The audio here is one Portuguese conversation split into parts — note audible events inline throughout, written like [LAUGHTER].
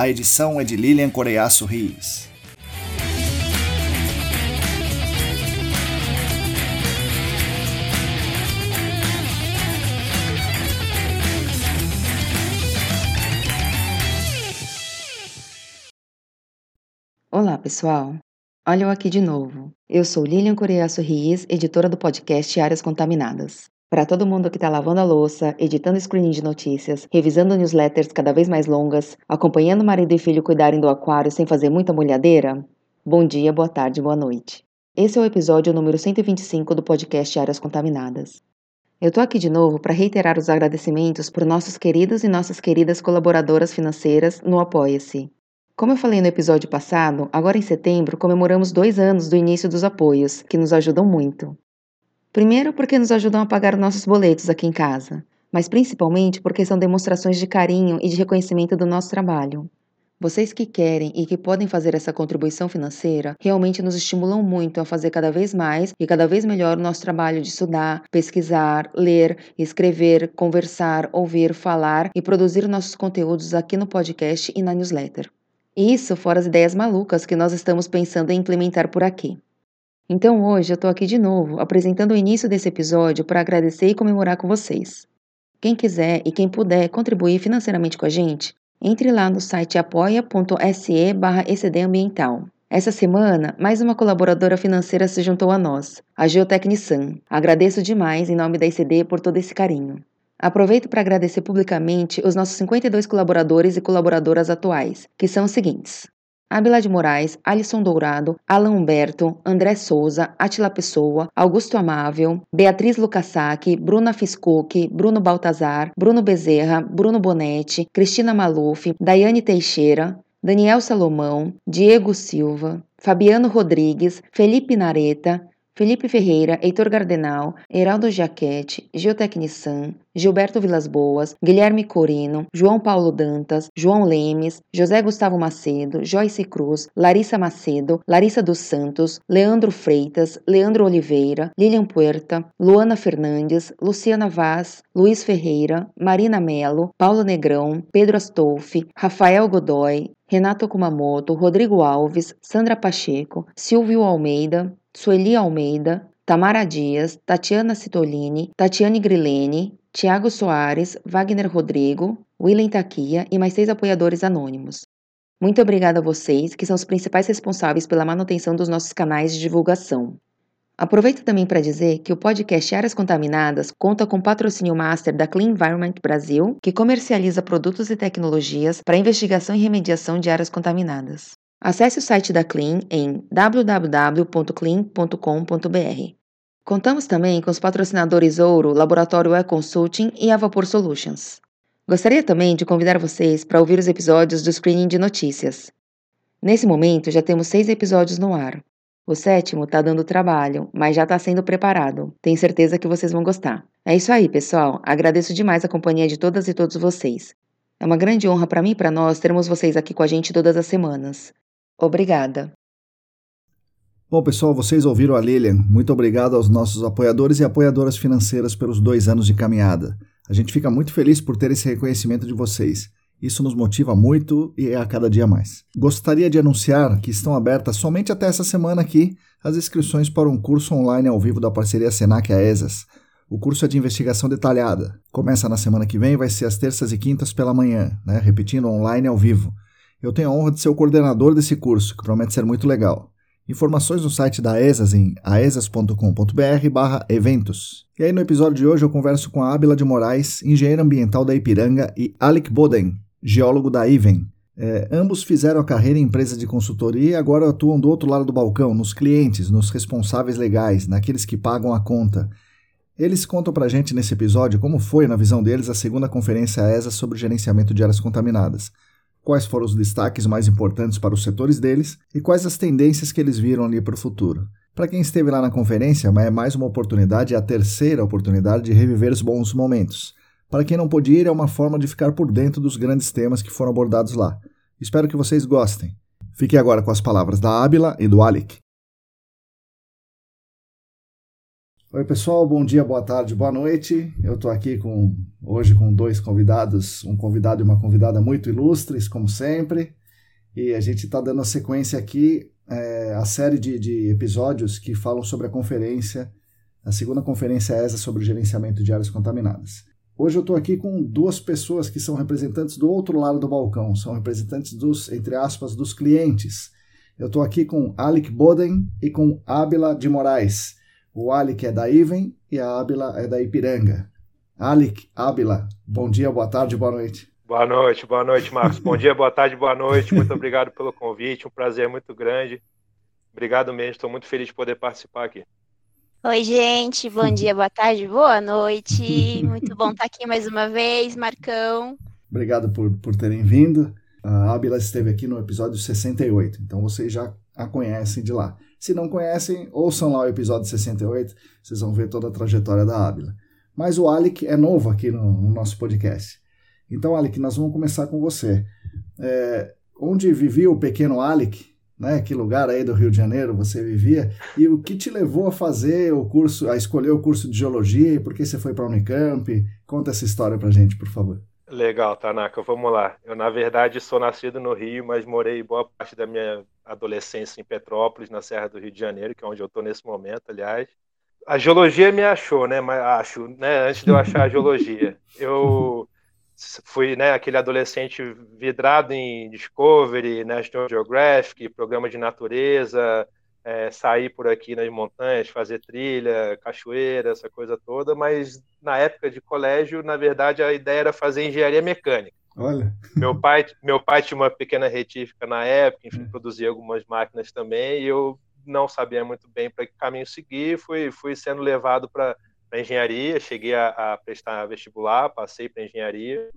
A edição é de Lilian Coreiaço Rios. Olá, pessoal. Olha eu aqui de novo. Eu sou Lilian Coreiaço Rios, editora do podcast Áreas Contaminadas. Para todo mundo que está lavando a louça, editando screening de notícias, revisando newsletters cada vez mais longas, acompanhando marido e filho cuidarem do aquário sem fazer muita molhadeira, bom dia, boa tarde, boa noite. Esse é o episódio número 125 do podcast Áreas Contaminadas. Eu estou aqui de novo para reiterar os agradecimentos por nossos queridos e nossas queridas colaboradoras financeiras no Apoia-se. Como eu falei no episódio passado, agora em setembro comemoramos dois anos do início dos apoios, que nos ajudam muito. Primeiro, porque nos ajudam a pagar nossos boletos aqui em casa, mas principalmente porque são demonstrações de carinho e de reconhecimento do nosso trabalho. Vocês que querem e que podem fazer essa contribuição financeira realmente nos estimulam muito a fazer cada vez mais e cada vez melhor o nosso trabalho de estudar, pesquisar, ler, escrever, conversar, ouvir, falar e produzir nossos conteúdos aqui no podcast e na newsletter. Isso fora as ideias malucas que nós estamos pensando em implementar por aqui. Então hoje eu estou aqui de novo apresentando o início desse episódio para agradecer e comemorar com vocês. Quem quiser e quem puder contribuir financeiramente com a gente, entre lá no site apoia.se barra Ambiental. Essa semana, mais uma colaboradora financeira se juntou a nós, a Geotecnisan. Agradeço demais em nome da ECD por todo esse carinho. Aproveito para agradecer publicamente os nossos 52 colaboradores e colaboradoras atuais, que são os seguintes: Abila de Moraes, Alisson Dourado, Alan Humberto, André Souza, Atila Pessoa, Augusto Amável, Beatriz Lucasaki, Bruna Fiscucchi, Bruno Baltazar, Bruno Bezerra, Bruno Bonetti, Cristina Maluf, Daiane Teixeira, Daniel Salomão, Diego Silva, Fabiano Rodrigues, Felipe Nareta, Felipe Ferreira, Heitor Gardenal, Heraldo Jaquete, Geotecnisan, Gilberto Vilas Boas, Guilherme Corino, João Paulo Dantas, João Lemes, José Gustavo Macedo, Joyce Cruz, Larissa Macedo, Larissa dos Santos, Leandro Freitas, Leandro Oliveira, Lilian Puerta, Luana Fernandes, Luciana Vaz, Luiz Ferreira, Marina Melo, Paulo Negrão, Pedro Astolfi, Rafael Godoy, Renato Kumamoto, Rodrigo Alves, Sandra Pacheco, Silvio Almeida, Sueli Almeida, Tamara Dias, Tatiana Citolini, Tatiane Grilene, Tiago Soares, Wagner Rodrigo, William Taquia e mais seis apoiadores anônimos. Muito obrigada a vocês, que são os principais responsáveis pela manutenção dos nossos canais de divulgação. Aproveito também para dizer que o podcast Áreas Contaminadas conta com patrocínio master da Clean Environment Brasil, que comercializa produtos e tecnologias para investigação e remediação de áreas contaminadas. Acesse o site da Clean em www.clean.com.br. Contamos também com os patrocinadores Ouro, Laboratório E-Consulting e a Vapor Solutions. Gostaria também de convidar vocês para ouvir os episódios do Screening de Notícias. Nesse momento, já temos seis episódios no ar. O sétimo está dando trabalho, mas já está sendo preparado. Tenho certeza que vocês vão gostar. É isso aí, pessoal. Agradeço demais a companhia de todas e todos vocês. É uma grande honra para mim e para nós termos vocês aqui com a gente todas as semanas. Obrigada. Bom, pessoal, vocês ouviram a Lilian. Muito obrigado aos nossos apoiadores e apoiadoras financeiras pelos dois anos de caminhada. A gente fica muito feliz por ter esse reconhecimento de vocês. Isso nos motiva muito e é a cada dia mais. Gostaria de anunciar que estão abertas somente até essa semana aqui as inscrições para um curso online ao vivo da parceria Senac ESAS. O curso é de investigação detalhada. Começa na semana que vem, vai ser às terças e quintas pela manhã, né? repetindo online ao vivo. Eu tenho a honra de ser o coordenador desse curso, que promete ser muito legal. Informações no site da ESAS em aesas.com.br eventos. E aí no episódio de hoje eu converso com a Ábila de Moraes, engenheira ambiental da Ipiranga, e Alec Boden, geólogo da IVEN. É, ambos fizeram a carreira em empresas de consultoria e agora atuam do outro lado do balcão, nos clientes, nos responsáveis legais, naqueles que pagam a conta. Eles contam pra gente nesse episódio como foi, na visão deles, a segunda conferência ESA sobre gerenciamento de áreas contaminadas quais foram os destaques mais importantes para os setores deles e quais as tendências que eles viram ali para o futuro. Para quem esteve lá na conferência, é mais uma oportunidade, é a terceira oportunidade de reviver os bons momentos. Para quem não pôde ir, é uma forma de ficar por dentro dos grandes temas que foram abordados lá. Espero que vocês gostem. Fique agora com as palavras da Ábila e do Alec. Oi, pessoal, bom dia, boa tarde, boa noite. Eu estou aqui com hoje com dois convidados, um convidado e uma convidada muito ilustres, como sempre. E a gente está dando a sequência aqui, é, a série de, de, episódios que falam sobre a conferência, a segunda conferência ESA sobre o gerenciamento de áreas contaminadas. Hoje eu estou aqui com duas pessoas que são representantes do outro lado do balcão, são representantes dos, entre aspas, dos clientes. Eu estou aqui com Alec Boden e com Ábila de Moraes o Alec é da Iven e a Ábila é da Ipiranga. Alec, Ábila, bom dia, boa tarde, boa noite. Boa noite, boa noite, Marcos. Bom dia, boa tarde, boa noite. Muito obrigado pelo convite, um prazer muito grande. Obrigado mesmo, estou muito feliz de poder participar aqui. Oi, gente, bom dia, boa tarde, boa noite. Muito bom estar aqui mais uma vez, Marcão. Obrigado por, por terem vindo. A Ábila esteve aqui no episódio 68, então vocês já a conhecem de lá. Se não conhecem, ouçam lá o episódio 68, vocês vão ver toda a trajetória da Ábila. Mas o Alec é novo aqui no, no nosso podcast. Então, Alec, nós vamos começar com você. É, onde vivia o pequeno Alec? Né? Que lugar aí do Rio de Janeiro você vivia? E o que te levou a fazer o curso, a escolher o curso de geologia? E por que você foi para a Unicamp? Conta essa história para gente, por favor. Legal, Tanaka, vamos lá. Eu, na verdade, sou nascido no Rio, mas morei boa parte da minha adolescência em Petrópolis, na Serra do Rio de Janeiro, que é onde eu estou nesse momento, aliás. A geologia me achou, né? Mas acho, né? Antes de eu achar a geologia, [LAUGHS] eu fui, né? Aquele adolescente vidrado em Discovery, National Geographic, programa de natureza, é, sair por aqui nas montanhas, fazer trilha, cachoeira, essa coisa toda, mas na época de colégio, na verdade, a ideia era fazer engenharia mecânica. Olha. Meu pai, meu pai tinha uma pequena retífica na época, enfim, é. produzia algumas máquinas também, e eu não sabia muito bem para que caminho seguir, fui, fui sendo levado para engenharia, cheguei a, a prestar vestibular, passei para engenharia,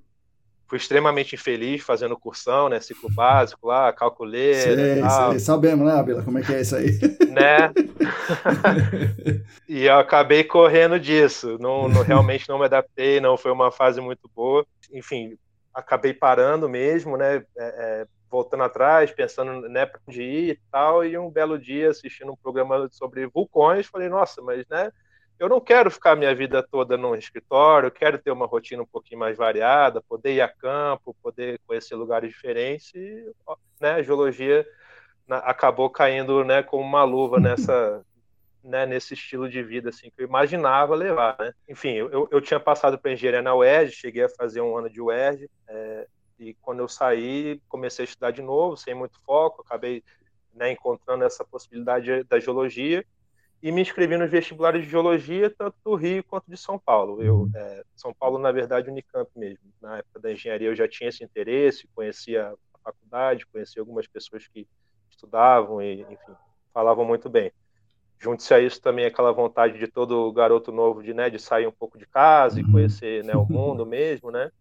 fui extremamente infeliz fazendo cursão, né? Ciclo básico lá, calculeira. Sei, sei. Sabemos, né, Abela, como é que é isso aí? Né? [LAUGHS] e eu acabei correndo disso. Não, não, realmente não me adaptei, não foi uma fase muito boa. Enfim, acabei parando mesmo, né? É, é, voltando atrás, pensando né, para onde ir e tal. E um belo dia, assistindo um programa sobre vulcões, falei, nossa, mas né? Eu não quero ficar minha vida toda num escritório, eu quero ter uma rotina um pouquinho mais variada, poder ir a campo, poder conhecer lugares diferentes e né, a geologia acabou caindo né, como uma luva nessa [LAUGHS] né, nesse estilo de vida assim que eu imaginava levar, né? Enfim, eu, eu tinha passado para engenharia na UERJ, cheguei a fazer um ano de UERJ é, e quando eu saí comecei a estudar de novo, sem muito foco, acabei né, encontrando essa possibilidade da geologia e me inscrevi nos vestibulares de geologia, tanto do Rio quanto de São Paulo. Eu, uhum. é, São Paulo, na verdade, Unicamp mesmo. Na época da engenharia eu já tinha esse interesse, conhecia a faculdade, conhecia algumas pessoas que estudavam e, enfim, falavam muito bem. Junte-se a isso também aquela vontade de todo garoto novo de, né, de sair um pouco de casa e uhum. conhecer né, o [LAUGHS] mundo mesmo, né?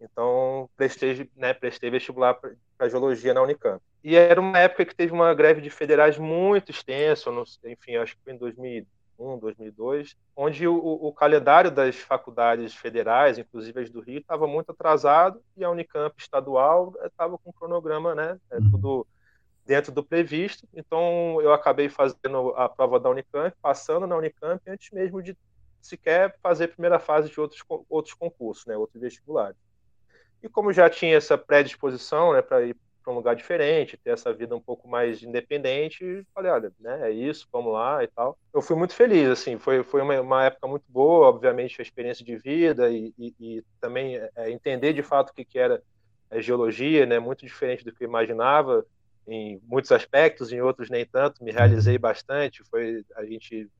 Então, prestei, né, prestei vestibular para geologia na Unicamp. E era uma época que teve uma greve de federais muito extensa, enfim, acho que foi em 2001, 2002, onde o, o, calendário das faculdades federais, inclusive as do Rio, estava muito atrasado e a Unicamp estadual estava com um cronograma, né, é, uhum. tudo dentro do previsto. Então, eu acabei fazendo a prova da Unicamp, passando na Unicamp antes mesmo de sequer fazer a primeira fase de outros, outros concursos, né, outros vestibulares. E como já tinha essa predisposição né, para ir para um lugar diferente, ter essa vida um pouco mais independente, falei, olha, né, é isso, vamos lá e tal. Eu fui muito feliz, assim, foi, foi uma, uma época muito boa, obviamente, a experiência de vida e, e, e também é, entender de fato o que, que era é, geologia, né, muito diferente do que eu imaginava em muitos aspectos, em outros nem tanto. Me realizei bastante. Foi a gente é,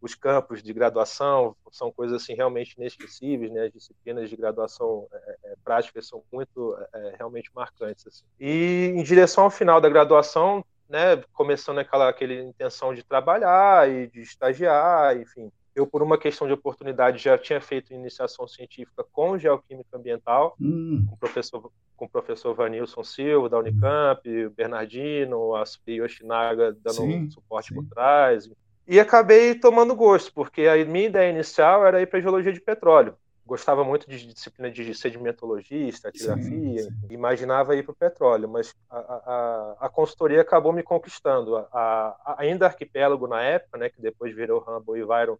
os campos de graduação são coisas assim realmente inesquecíveis, né? As disciplinas de graduação é, é, práticas são muito é, realmente marcantes. Assim. E em direção ao final da graduação, né? Começando aquela aquela intenção de trabalhar e de estagiar, enfim. Eu, por uma questão de oportunidade, já tinha feito iniciação científica com geoquímica ambiental, hum. com o professor, com o professor Vanilson Silva, da Unicamp, o Bernardino, a Yoshinaga dando sim, suporte sim. por trás. E acabei tomando gosto, porque a minha ideia inicial era ir para geologia de petróleo. Gostava muito de disciplina de sedimentologia, estratigrafia, imaginava ir para o petróleo, mas a, a, a, consultoria acabou me conquistando. A, a, ainda Arquipélago, na época, né, que depois virou Rambo e Viron,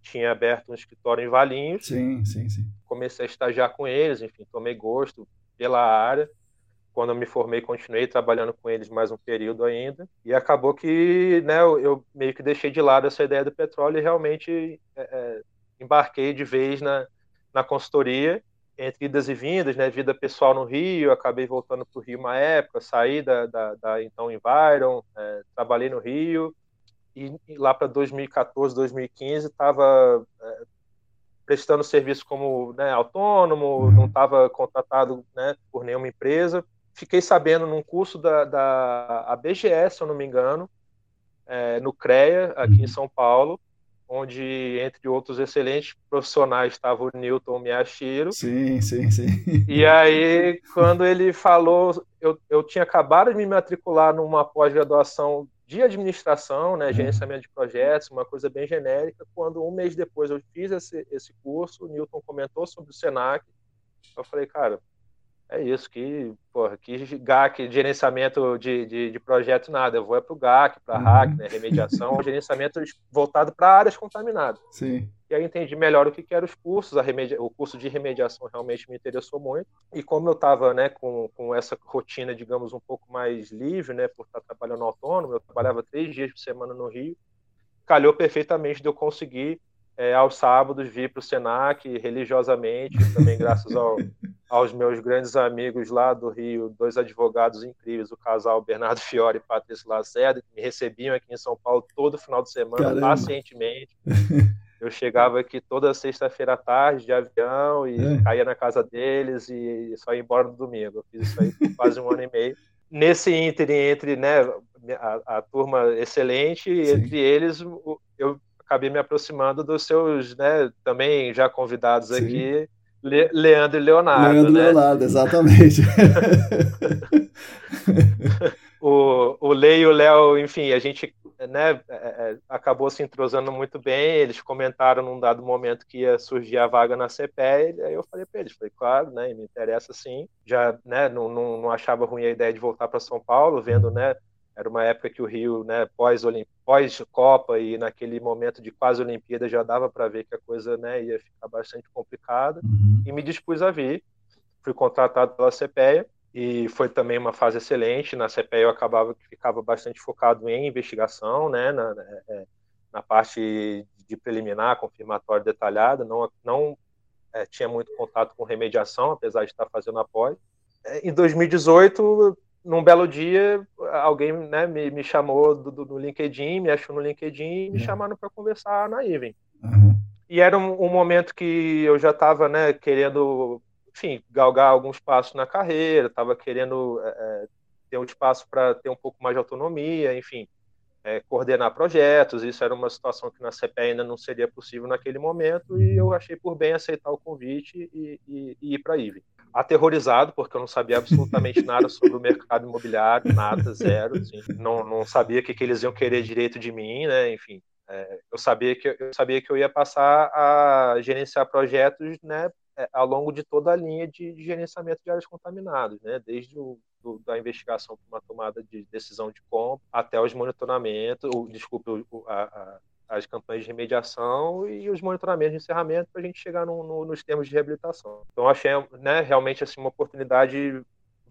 tinha aberto um escritório em Valinhos. Sim, sim, sim. Comecei a estagiar com eles, enfim, tomei gosto pela área quando eu me formei, continuei trabalhando com eles mais um período ainda. E acabou que né, eu, meio que deixei de lado essa ideia do petróleo e realmente é, é, embarquei de vez na, na consultoria, entre idas e vindas, né, vida pessoal no Rio, acabei voltando para o Rio uma época, saí da, da, da então Environ, é, trabalhei no Rio, e, e lá para 2014, 2015, estava é, prestando serviço como né, autônomo, uhum. não estava contratado né, por nenhuma empresa, fiquei sabendo num curso da, da a BGS, se eu não me engano, é, no CREA, aqui em uhum. São Paulo, onde, entre outros excelentes profissionais, estava o Newton Miyashiro. Sim, sim, sim. E aí, quando ele falou, eu, eu tinha acabado de me matricular numa pós-graduação de administração, né, uhum. gerenciamento de projetos, uma coisa bem genérica. Quando um mês depois eu fiz esse, esse curso, o Newton comentou sobre o Senac. Eu falei, cara, é isso, que, porra, que GAC, gerenciamento de, de, de projeto, nada. Eu vou é para o GAC, para uhum. HAC, né, remediação, [LAUGHS] gerenciamento voltado para áreas contaminadas. Sim. E aí entendi melhor o que, que eram os cursos, a remedia, o curso de remediação realmente me interessou muito. E como eu estava né, com, com essa rotina, digamos, um pouco mais livre, né, por estar trabalhando autônomo, eu trabalhava três dias por semana no Rio, calhou perfeitamente de eu conseguir é, aos sábados vir para o Senac religiosamente, também graças ao, [LAUGHS] aos meus grandes amigos lá do Rio, dois advogados incríveis, o casal Bernardo Fiore e Patrícia Lacerda, que me recebiam aqui em São Paulo todo final de semana, Caramba. pacientemente. [LAUGHS] Eu chegava aqui toda sexta-feira à tarde de avião e é. caía na casa deles e só ia embora no domingo. Eu fiz isso aí por quase um ano e meio. Nesse ínterim entre né, a, a turma excelente, e entre eles eu acabei me aproximando dos seus, né, também já convidados Sim. aqui, Le Leandro e Leonardo. Leandro né? Leonardo, exatamente. [LAUGHS] o, o Lei e o Léo, enfim, a gente né, é, é, acabou se entrosando muito bem. Eles comentaram num dado momento que ia surgir a vaga na CPE, aí eu falei para eles, falei, claro, né, me interessa sim. Já né, não, não, não achava ruim a ideia de voltar para São Paulo, vendo né, era uma época que o Rio, né, pós-Copa pós e naquele momento de quase Olimpíada já dava para ver que a coisa né, ia ficar bastante complicada. Uhum. E me dispus a vir. Fui contratado pela CPEA e foi também uma fase excelente. Na CPEA eu acabava que ficava bastante focado em investigação, né, na, na é, parte de preliminar, confirmatório detalhada. Não, não é, tinha muito contato com remediação, apesar de estar fazendo após. É, em 2018 num belo dia, alguém né, me, me chamou do, do, do, LinkedIn, me achou no LinkedIn e me uhum. chamaram para conversar na Even. Uhum. E era um, um, momento que eu já estava né, querendo, enfim, galgar alguns passos na carreira, estava querendo é, ter um espaço para ter um pouco mais de autonomia, enfim, é, coordenar projetos. Isso era uma situação que na CPE ainda não seria possível naquele momento e eu achei por bem aceitar o convite e, e, e ir para a Even aterrorizado, porque eu não sabia absolutamente [LAUGHS] nada sobre o mercado imobiliário, nada, zero. Assim. Não, não sabia o que, que eles iam querer direito de mim, né? Enfim, é, eu, sabia que, eu sabia que eu ia passar a gerenciar projetos né, é, ao longo de toda a linha de, de gerenciamento de áreas contaminadas, né? desde o, do, da investigação para uma tomada de decisão de compra até os monitoramentos, o, desculpe, o, a, a as campanhas de remediação e os monitoramentos de encerramento para a gente chegar no, no, nos termos de reabilitação. Então, achei né, realmente assim, uma oportunidade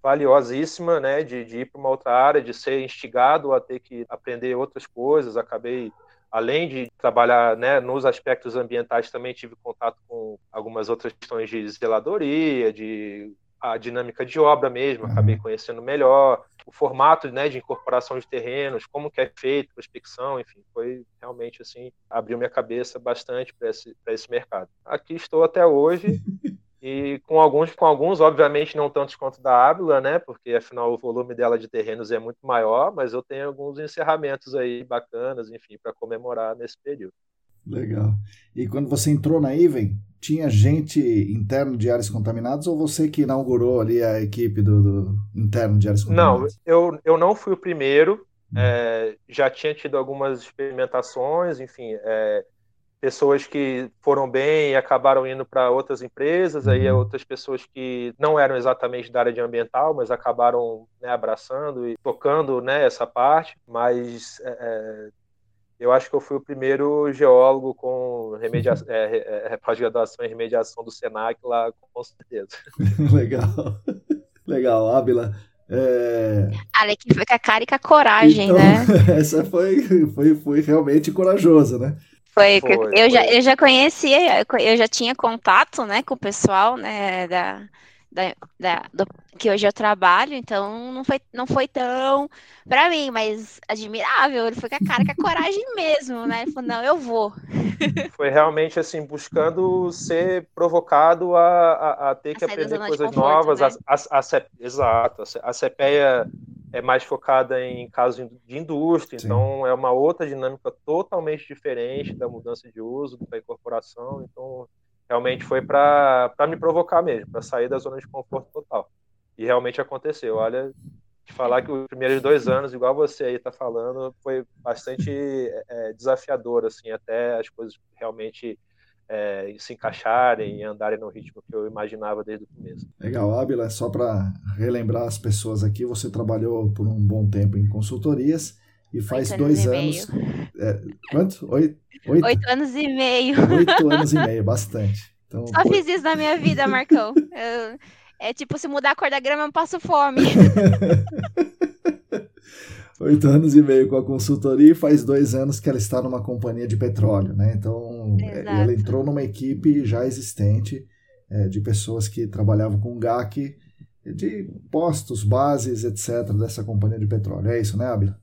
valiosíssima né, de, de ir para uma outra área, de ser instigado a ter que aprender outras coisas. Acabei, além de trabalhar né, nos aspectos ambientais, também tive contato com algumas outras questões de zeladoria, de a dinâmica de obra mesmo, uhum. acabei conhecendo melhor o formato né, de incorporação de terrenos, como que é feito, prospecção, enfim, foi realmente assim, abriu minha cabeça bastante para esse, esse mercado. Aqui estou até hoje [LAUGHS] e com alguns, com alguns, obviamente, não tantos quanto da Ábila, né? Porque afinal o volume dela de terrenos é muito maior, mas eu tenho alguns encerramentos aí bacanas, enfim, para comemorar nesse período. Legal. E quando você entrou na Iven, tinha gente interno de áreas contaminadas ou você que inaugurou ali a equipe do, do interno de áreas contaminadas? Não, eu, eu não fui o primeiro. Hum. É, já tinha tido algumas experimentações, enfim, é, pessoas que foram bem e acabaram indo para outras empresas, aí uhum. outras pessoas que não eram exatamente da área de ambiental, mas acabaram né, abraçando e tocando né, essa parte, mas é, é eu acho que eu fui o primeiro geólogo com remedia... [LAUGHS] É, é, é, pós-graduação em remediação do Senac lá, com certeza. [LAUGHS] Legal. Legal, Ábila. É... Ale que foi com a cara e com a coragem, então, né? [LAUGHS] Essa foi, foi, foi realmente corajosa, né? Foi, foi, eu, foi. Já, eu já conhecia, eu já tinha contato, né, com o pessoal, né, da, da, da do, que hoje eu trabalho, então não foi, não foi tão para mim, mas admirável, ele foi com a cara, com a coragem [LAUGHS] mesmo, né, ele falou, não, eu vou. [LAUGHS] Foi realmente, assim, buscando ser provocado a, a, a ter a que aprender coisas conforto, novas, né? a, a, a, exato, a CPEA é mais focada em casos de indústria, Sim. então é uma outra dinâmica totalmente diferente da mudança de uso, da incorporação, então realmente foi para me provocar mesmo, para sair da zona de conforto total. E realmente aconteceu. Olha, de falar que os primeiros dois anos, igual você aí está falando, foi bastante é, desafiador, assim, até as coisas realmente é, se encaixarem e andarem no ritmo que eu imaginava desde o começo. Legal, Ábila, só para relembrar as pessoas aqui, você trabalhou por um bom tempo em consultorias e faz Oito dois anos. anos é, quanto? Oito, oito? Oito anos e meio. Oito anos e meio, bastante. Então, Só fiz isso na minha vida, Marcão. Eu, é tipo, se mudar a cor da grama, eu passo fome. [LAUGHS] oito anos e meio com a consultoria e faz dois anos que ela está numa companhia de petróleo, né? Então, é, Exato. ela entrou numa equipe já existente é, de pessoas que trabalhavam com GAC, de postos, bases, etc., dessa companhia de petróleo. É isso, né, Abila?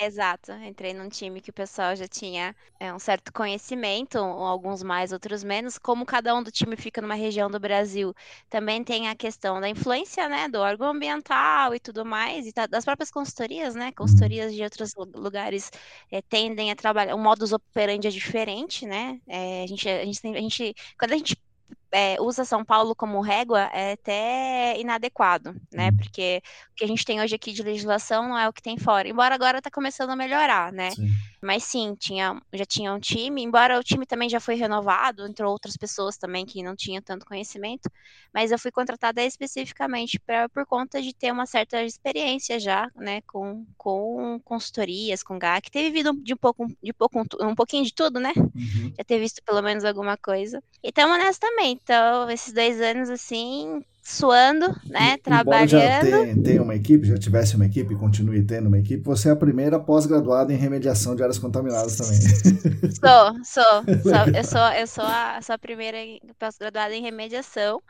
Exato, entrei num time que o pessoal já tinha é, um certo conhecimento, alguns mais, outros menos. Como cada um do time fica numa região do Brasil, também tem a questão da influência, né, do órgão ambiental e tudo mais, e das próprias consultorias, né, consultorias de outros lugares é, tendem a trabalhar, o modus operandi é diferente, né, é, a gente, a gente, a gente, quando a gente é, usa São Paulo como régua é até inadequado, né? Uhum. Porque o que a gente tem hoje aqui de legislação não é o que tem fora. Embora agora está começando a melhorar, né? Sim. Mas sim, tinha, já tinha um time, embora o time também já foi renovado, entrou outras pessoas também que não tinham tanto conhecimento, mas eu fui contratada especificamente pra, por conta de ter uma certa experiência já, né, com, com consultorias, com GAC, ter vivido de um pouco, de pouco, um pouquinho de tudo, né? Uhum. Já ter visto pelo menos alguma coisa. E estamos nessa também. Então, esses dois anos, assim, suando, né? E, trabalhando. já tem, uma equipe, já tivesse uma equipe, continue tendo uma equipe, você é a primeira pós-graduada em remediação de áreas contaminadas também. [LAUGHS] Sou, sou. [LAUGHS] sou eu sou, eu sou a, sou a primeira pós-graduada em remediação.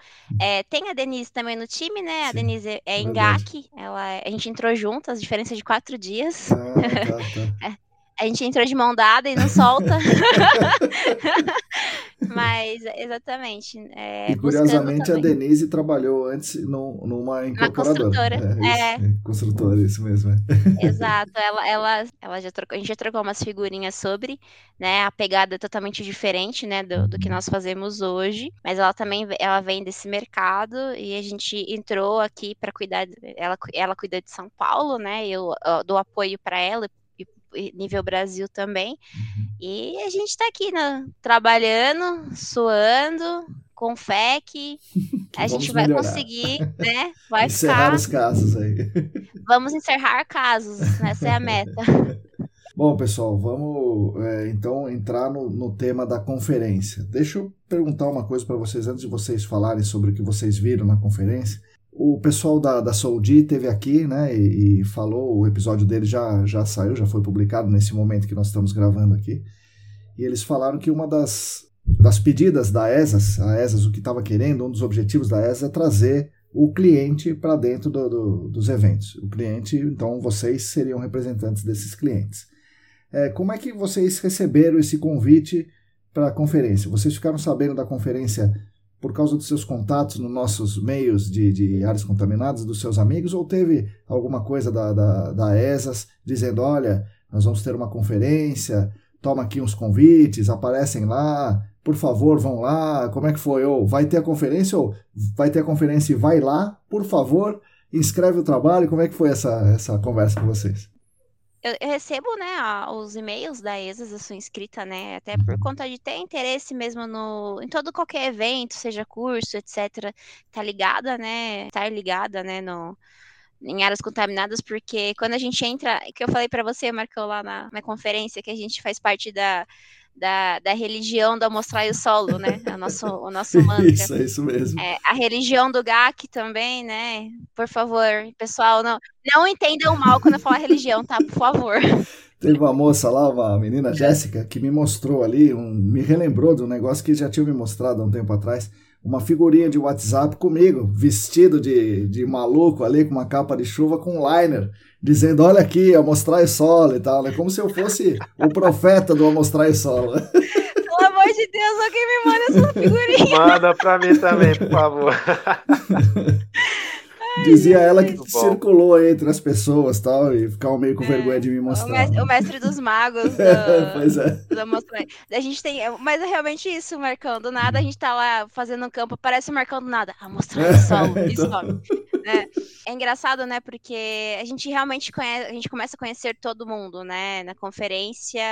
É, tem a Denise também no time, né? A Sim, Denise é, é em GAC, ela, a gente entrou juntas, diferença de quatro dias. Ah, tá, tá. [LAUGHS] É a gente entrou de mão dada e não solta. [LAUGHS] Mas, exatamente. É, e curiosamente a Denise trabalhou antes no, numa incorporadora. Uma construtora. É, isso, é. construtora, isso mesmo. É. [LAUGHS] Exato. Ela, ela, ela já trocou, a gente já trocou umas figurinhas sobre, né? A pegada é totalmente diferente, né, do, do que nós fazemos hoje. Mas ela também ela vem desse mercado e a gente entrou aqui para cuidar. Ela, ela cuida de São Paulo, né? Eu, eu dou apoio para ela nível Brasil também. Uhum. E a gente está aqui né, trabalhando, suando, com fé que, que [LAUGHS] a gente vai melhorar. conseguir, né? [LAUGHS] Vai encerrar ficar... os casos aí. [LAUGHS] Vamos encerrar casos, essa é a meta. Bom, pessoal, vamos é, então entrar no, no, tema da conferência. Deixa eu perguntar uma coisa para vocês antes de vocês falarem sobre o que vocês viram na conferência. O pessoal da, da Soudi teve aqui, né, e, e, falou, o episódio dele já, já saiu, já foi publicado nesse momento que nós estamos gravando aqui. E eles falaram que uma das, das pedidas da ESAS, a ESAS o que estava querendo, um dos objetivos da ESAS é trazer o cliente para dentro do, do, dos eventos. O cliente, então, vocês seriam representantes desses clientes. É, como é que vocês receberam esse convite para a conferência? Vocês ficaram sabendo da conferência por causa dos seus contatos nos nossos meios de, de áreas contaminadas, dos seus amigos, ou teve alguma coisa da, da, da ESAS dizendo: olha, nós vamos ter uma conferência, toma aqui uns convites, aparecem lá, por favor, vão lá, como é que foi? Ou vai ter a conferência, ou vai ter a conferência e vai lá, por favor, inscreve o trabalho, como é que foi essa, essa conversa com vocês? Eu, eu recebo, né, os e-mails da ESAS, eu sou inscrita, né, até por uhum. conta de ter interesse mesmo no, em todo qualquer evento, seja curso, etc, tá ligada, né, estar tá ligada, né, no, em áreas contaminadas, porque quando a gente entra, que eu falei para você, Marcão, lá na, na conferência, que a gente faz parte da, da, da religião do Mostrar o Solo, né? O nosso, o nosso [LAUGHS] mantra. Isso, é isso mesmo. É, a religião do GAC também, né? Por favor, pessoal, não, não entendam mal quando eu falar religião, tá? Por favor. [LAUGHS] Teve uma moça lá, uma menina Jéssica, que me mostrou ali, um, me relembrou de um negócio que já tinha me mostrado há um tempo atrás uma figurinha de WhatsApp comigo, vestido de, de maluco ali, com uma capa de chuva com um liner, dizendo: Olha aqui, Amostrai Solo e tal, né? Como se eu fosse o profeta do Amostrai Solo. [LAUGHS] Pelo amor de Deus, alguém me manda essa figurinha. Manda pra mim também, por favor. [LAUGHS] Dizia ela que circulou entre as pessoas tal, e ficava meio com é, vergonha de me mostrar. O mestre, o mestre dos magos. Do, [LAUGHS] pois é. Do a gente tem. Mas é realmente isso, marcando nada. A gente tá lá fazendo um campo, parece marcando nada. Ah, mostrando o [LAUGHS] solo. É, então. Né? É engraçado, né? Porque a gente realmente conhece, a gente começa a conhecer todo mundo, né? Na conferência,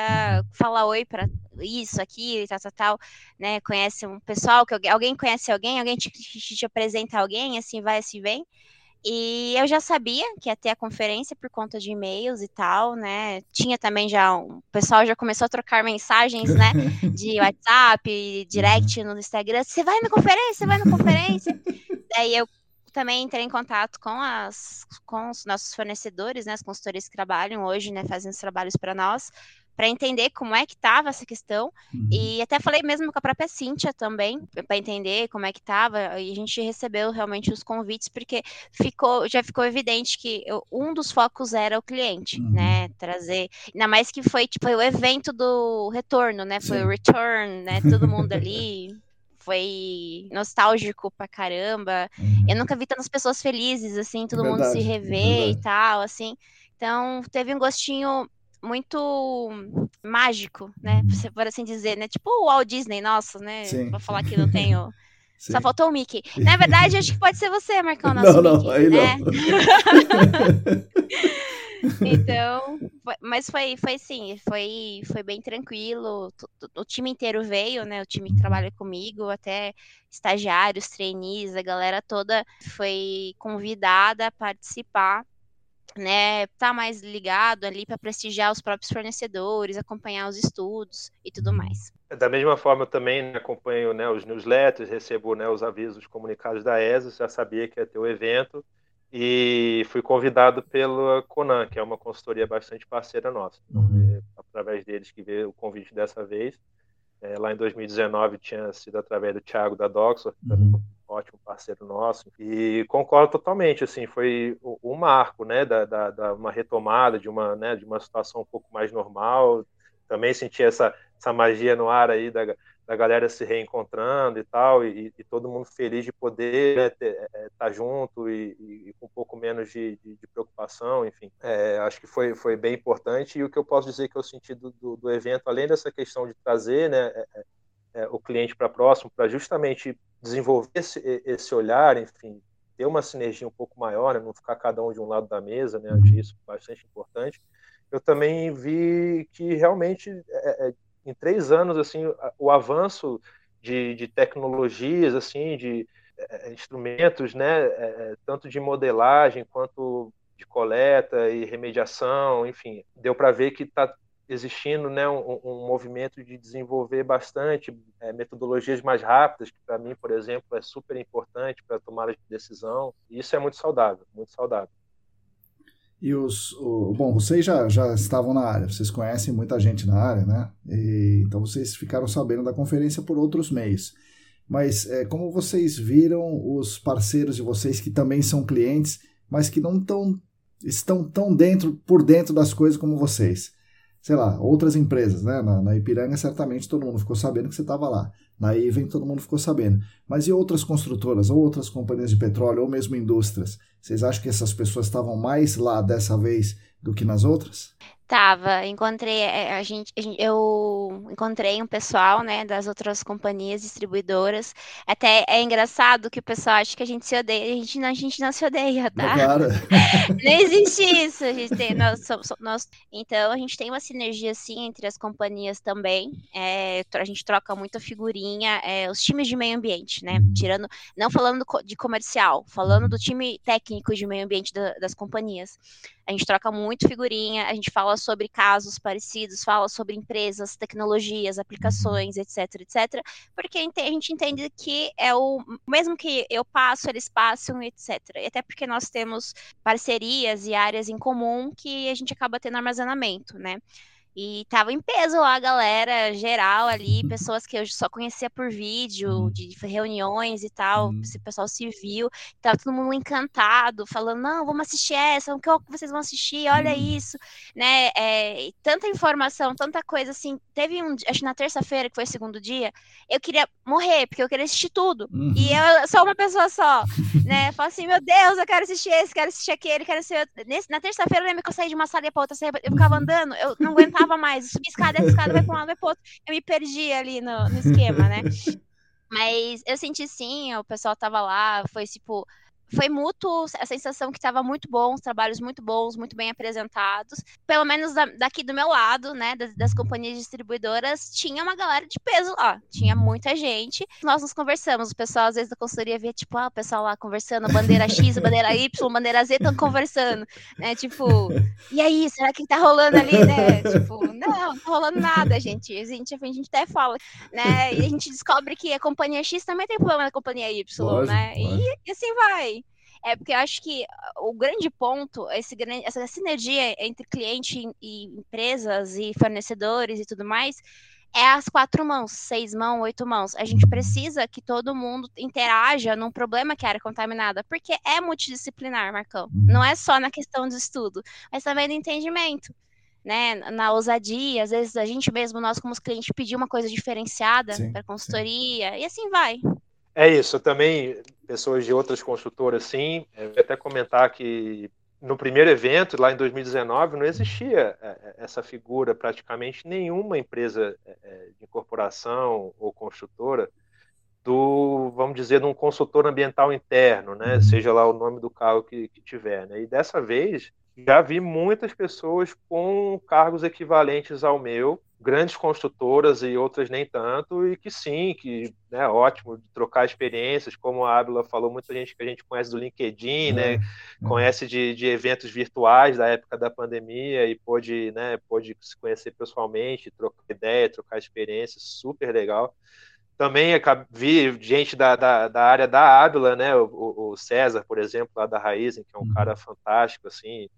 fala oi para isso, aqui, tal, tal, tal, né? Conhece um pessoal, que alguém conhece alguém, alguém te, te, te apresenta alguém, assim vai, assim vem. E eu já sabia que ia ter a conferência por conta de e-mails e tal, né? Tinha também já um, o pessoal já começou a trocar mensagens, né? [LAUGHS] De WhatsApp, direct no Instagram. Você vai na conferência? Você vai na conferência? Daí eu também entrei em contato com as com os nossos fornecedores, né? As consultorias que trabalham hoje, né? Fazendo os trabalhos para nós para entender como é que estava essa questão. Uhum. E até falei mesmo com a própria Cíntia também, para entender como é que estava. E a gente recebeu realmente os convites, porque ficou, já ficou evidente que eu, um dos focos era o cliente, uhum. né? Trazer. Ainda mais que foi tipo o evento do retorno, né? Foi Sim. o return, né? Todo mundo ali. [LAUGHS] foi nostálgico pra caramba. Uhum. Eu nunca vi tantas pessoas felizes, assim, todo verdade, mundo se rever e tal, assim. Então, teve um gostinho muito mágico, né? Uhum. Por assim dizer, né? Tipo o Walt Disney, nossa, né? Sim. Vou falar que não tenho. [LAUGHS] Sim. Só faltou o Mickey. Na verdade, acho que pode ser você, Marcão, nosso não, Mickey, não, aí né? não. [LAUGHS] então, foi, mas foi, foi sim, foi, foi bem tranquilo. O, o time inteiro veio, né? O time que uhum. trabalha comigo, até estagiários, trainees, a galera toda foi convidada a participar né, tá mais ligado ali para prestigiar os próprios fornecedores, acompanhar os estudos e tudo mais. Da mesma forma, eu também né, acompanho né, os newsletters, recebo né, os avisos comunicados da ESA, já sabia que ia ter o evento e fui convidado pela Conan, que é uma consultoria bastante parceira nossa. Uhum. É, através deles que veio o convite dessa vez. É, lá em 2019 tinha sido através do Thiago da Doxor, uhum ótimo parceiro nosso. E concordo totalmente assim foi o, marco né da, da, da, uma retomada de uma né de uma situação um pouco mais normal. Também senti essa essa magia no ar aí da, da galera se reencontrando e tal e, e todo mundo feliz de poder né, estar é, tá junto e, e, com um pouco menos de, de, de preocupação enfim. É, acho que foi foi bem importante. E o que eu posso dizer que eu senti do, do, do evento além dessa questão de trazer né é, é, é o cliente para próximo para justamente desenvolver esse, esse olhar, enfim, ter uma sinergia um pouco maior, né? não ficar cada um de um lado da mesa, né? Acho isso bastante importante. Eu também vi que realmente, é, é, em três anos, assim, o avanço de, de tecnologias, assim, de é, é instrumentos, né? É, é, tanto de modelagem quanto de coleta e remediação, enfim, deu para ver que está existindo né, um, um, movimento de desenvolver bastante é, metodologias mais rápidas, que para mim, por exemplo, é super importante para tomar de decisão. E isso é muito saudável, muito saudável. E os, o, bom, vocês já, já estavam na área, vocês conhecem muita gente na área, né? E, então vocês ficaram sabendo da conferência por outros meios. mas é, como vocês viram os parceiros de vocês que também são clientes, mas que não tão, estão tão dentro por dentro das coisas como vocês? Sei lá, outras empresas, né? Na, na Ipiranga, certamente todo mundo ficou sabendo que você estava lá. Na Even, todo mundo ficou sabendo. Mas e outras construtoras, ou outras companhias de petróleo, ou mesmo indústrias? Vocês acham que essas pessoas estavam mais lá dessa vez do que nas outras? Tava, encontrei, é, a gente, eu encontrei um pessoal, né, das outras companhias distribuidoras. Até é engraçado que o pessoal acha que a gente se odeia, a gente não, a gente não se odeia, tá? Claro. [LAUGHS] não existe isso, a gente tem, nós, nós, então a gente tem uma sinergia, sim, entre as companhias também, é, a gente troca muita figurinha, é, os times de meio ambiente, né, tirando, não falando de comercial, falando do time técnico de meio ambiente da, das companhias. A gente troca muito figurinha, a gente fala sobre casos parecidos, fala sobre empresas, tecnologias, aplicações, etc, etc, porque a gente entende que é o mesmo que eu passo, eles passam, etc. E até porque nós temos parcerias e áreas em comum que a gente acaba tendo armazenamento, né? E tava em peso lá a galera geral ali, [LAUGHS] pessoas que eu só conhecia por vídeo, uhum. de reuniões e tal, uhum. esse pessoal civil, tava todo mundo encantado, falando, não, vamos assistir essa, o que vocês vão assistir, olha uhum. isso, né, é, tanta informação, tanta coisa, assim, teve um, acho que na terça-feira, que foi o segundo dia, eu queria morrer, porque eu queria assistir tudo, uhum. e eu sou uma pessoa só, né, falo assim, meu Deus, eu quero assistir esse, quero assistir aquele, quero assistir, Nesse, na terça-feira eu lembro que eu saí de uma sala para outra, eu ficava uhum. andando, eu não aguentava aguentava mais. Subir escada, essa escada vai para um lado, vai para outro. Eu me perdi ali no, no esquema, né? [LAUGHS] Mas eu senti sim, o pessoal tava lá, foi tipo, foi mútuo a sensação que estava muito bom, os trabalhos muito bons, muito bem apresentados. Pelo menos da, daqui do meu lado, né, das, das, companhias distribuidoras, tinha uma galera de peso lá, tinha muita gente. Nós nos conversamos, o pessoal às vezes da consultoria via, tipo, ah, o pessoal lá conversando, bandeira X, bandeira Y, bandeira Z, estão conversando, né, tipo, e aí, será que tá rolando ali, né? Tipo, não, não tá rolando nada, gente. A gente, a gente até fala, né, e a gente descobre que a companhia X também tem problema na companhia Y, lógico, né, E, e assim vai. É porque eu acho que o grande ponto, esse essa sinergia entre cliente e empresas e fornecedores e tudo mais, é as quatro mãos, seis mãos, oito mãos. A gente precisa que todo mundo interaja num problema que é área contaminada, porque é multidisciplinar, Marcão. Uhum. Não é só na questão do estudo, mas também do entendimento. Né, na ousadia, às vezes a gente mesmo, nós como cliente, pedir uma coisa diferenciada para consultoria, sim. e assim vai. É isso, eu também, pessoas de outras construtoras, sim, até comentar que no primeiro evento, lá em 2019, não existia é, é, essa figura, praticamente nenhuma empresa é, de incorporação ou construtora do, vamos dizer, de um consultor ambiental interno, né? Uhum. Seja lá o nome do cargo que, que tiver, né? E dessa vez já vi muitas pessoas com cargos equivalentes ao meu, grandes construtoras e outras nem tanto, e que sim, que é né, ótimo de trocar experiências, como a Ábila falou, muita gente que a gente conhece do LinkedIn, né, é, é. conhece de, de, eventos virtuais da época da pandemia e pôde, né, pôde se conhecer pessoalmente, trocar ideia, trocar experiências, super legal. Também vi gente da, da, da área da Ábila, né, o, o, César, por exemplo, lá da Raizen, que é um uhum. cara fantástico, assim,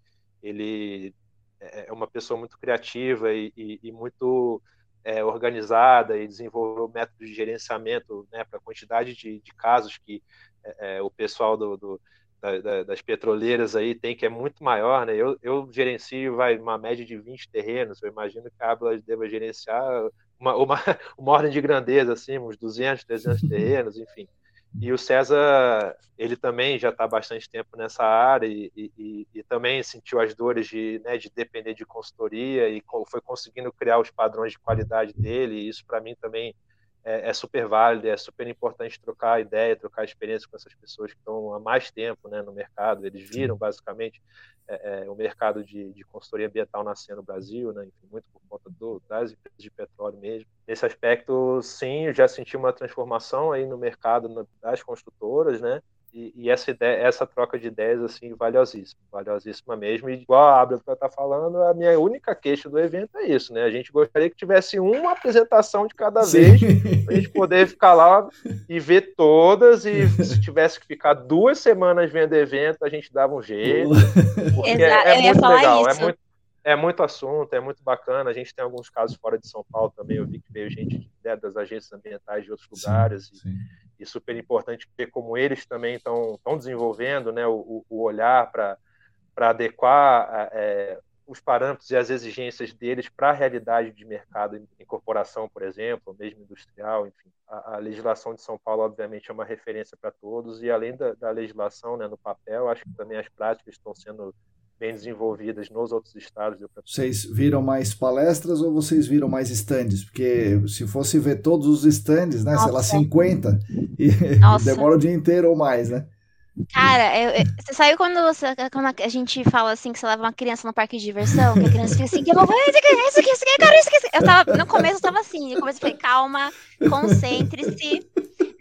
ele é, é uma pessoa muito criativa e, e, e muito é, organizada e desenvolveu métodos de gerenciamento né, para a quantidade de, de, casos que é, é, o pessoal do, do da, das petroleiras aí tem, que é muito maior. Né? Eu, eu gerencio vai, uma média de 20 terrenos, eu imagino que a Abla deva gerenciar uma, uma, [LAUGHS] uma ordem de grandeza, assim, uns 200, 300 terrenos, enfim. E o César, ele também já está há bastante tempo nessa área e, e, e, também sentiu as dores de, né, de depender de consultoria e foi conseguindo criar os padrões de qualidade dele. E isso, para mim, também é, é, super válido, é super importante trocar ideia, trocar experiência com essas pessoas que estão há mais tempo né, no mercado. Eles viram, basicamente, é, é, o mercado de, de, consultoria ambiental nascer no Brasil, né, enfim, muito por conta do, das empresas de petróleo mesmo. Nesse aspecto, sim, eu já senti uma transformação aí no mercado das construtoras, né, e, e, essa ideia, essa troca de ideias assim valiosíssima, valiosíssima mesmo. E igual a Abra está falando, a minha única queixa do evento é isso, né? A gente gostaria que tivesse uma apresentação de cada vez, [LAUGHS] para a gente poder ficar lá e ver todas. E se tivesse que ficar duas semanas vendo evento, a gente dava um jeito. [LAUGHS] Porque Exato, é, é muito legal, é muito, é muito assunto, é muito bacana. A gente tem alguns casos fora de São Paulo também. Eu vi que veio gente né, das agências ambientais de outros lugares. Sim, e, sim e super importante ver como eles também estão desenvolvendo né, o, o olhar para adequar é, os parâmetros e as exigências deles para a realidade de mercado em corporação, por exemplo, mesmo industrial, enfim. A, a, legislação de São Paulo, obviamente, é uma referência para todos, e além da, da legislação né, no papel, acho que também as práticas estão sendo bem desenvolvidas nos outros estados. Vocês viram mais palestras ou vocês viram mais estandes? Porque se fosse ver todos os estandes, né, Nossa. sei lá, 50, e [LAUGHS] demora o dia inteiro ou mais, né? Cara, eu, eu, você saiu quando, você, quando a gente fala assim que você leva uma criança no parque de diversão, que a criança fica assim, que eu vou isso aqui, isso aqui, isso aqui, cara, isso aqui. Eu tava, no começo eu tava assim, no começo eu falei, calma, concentre-se,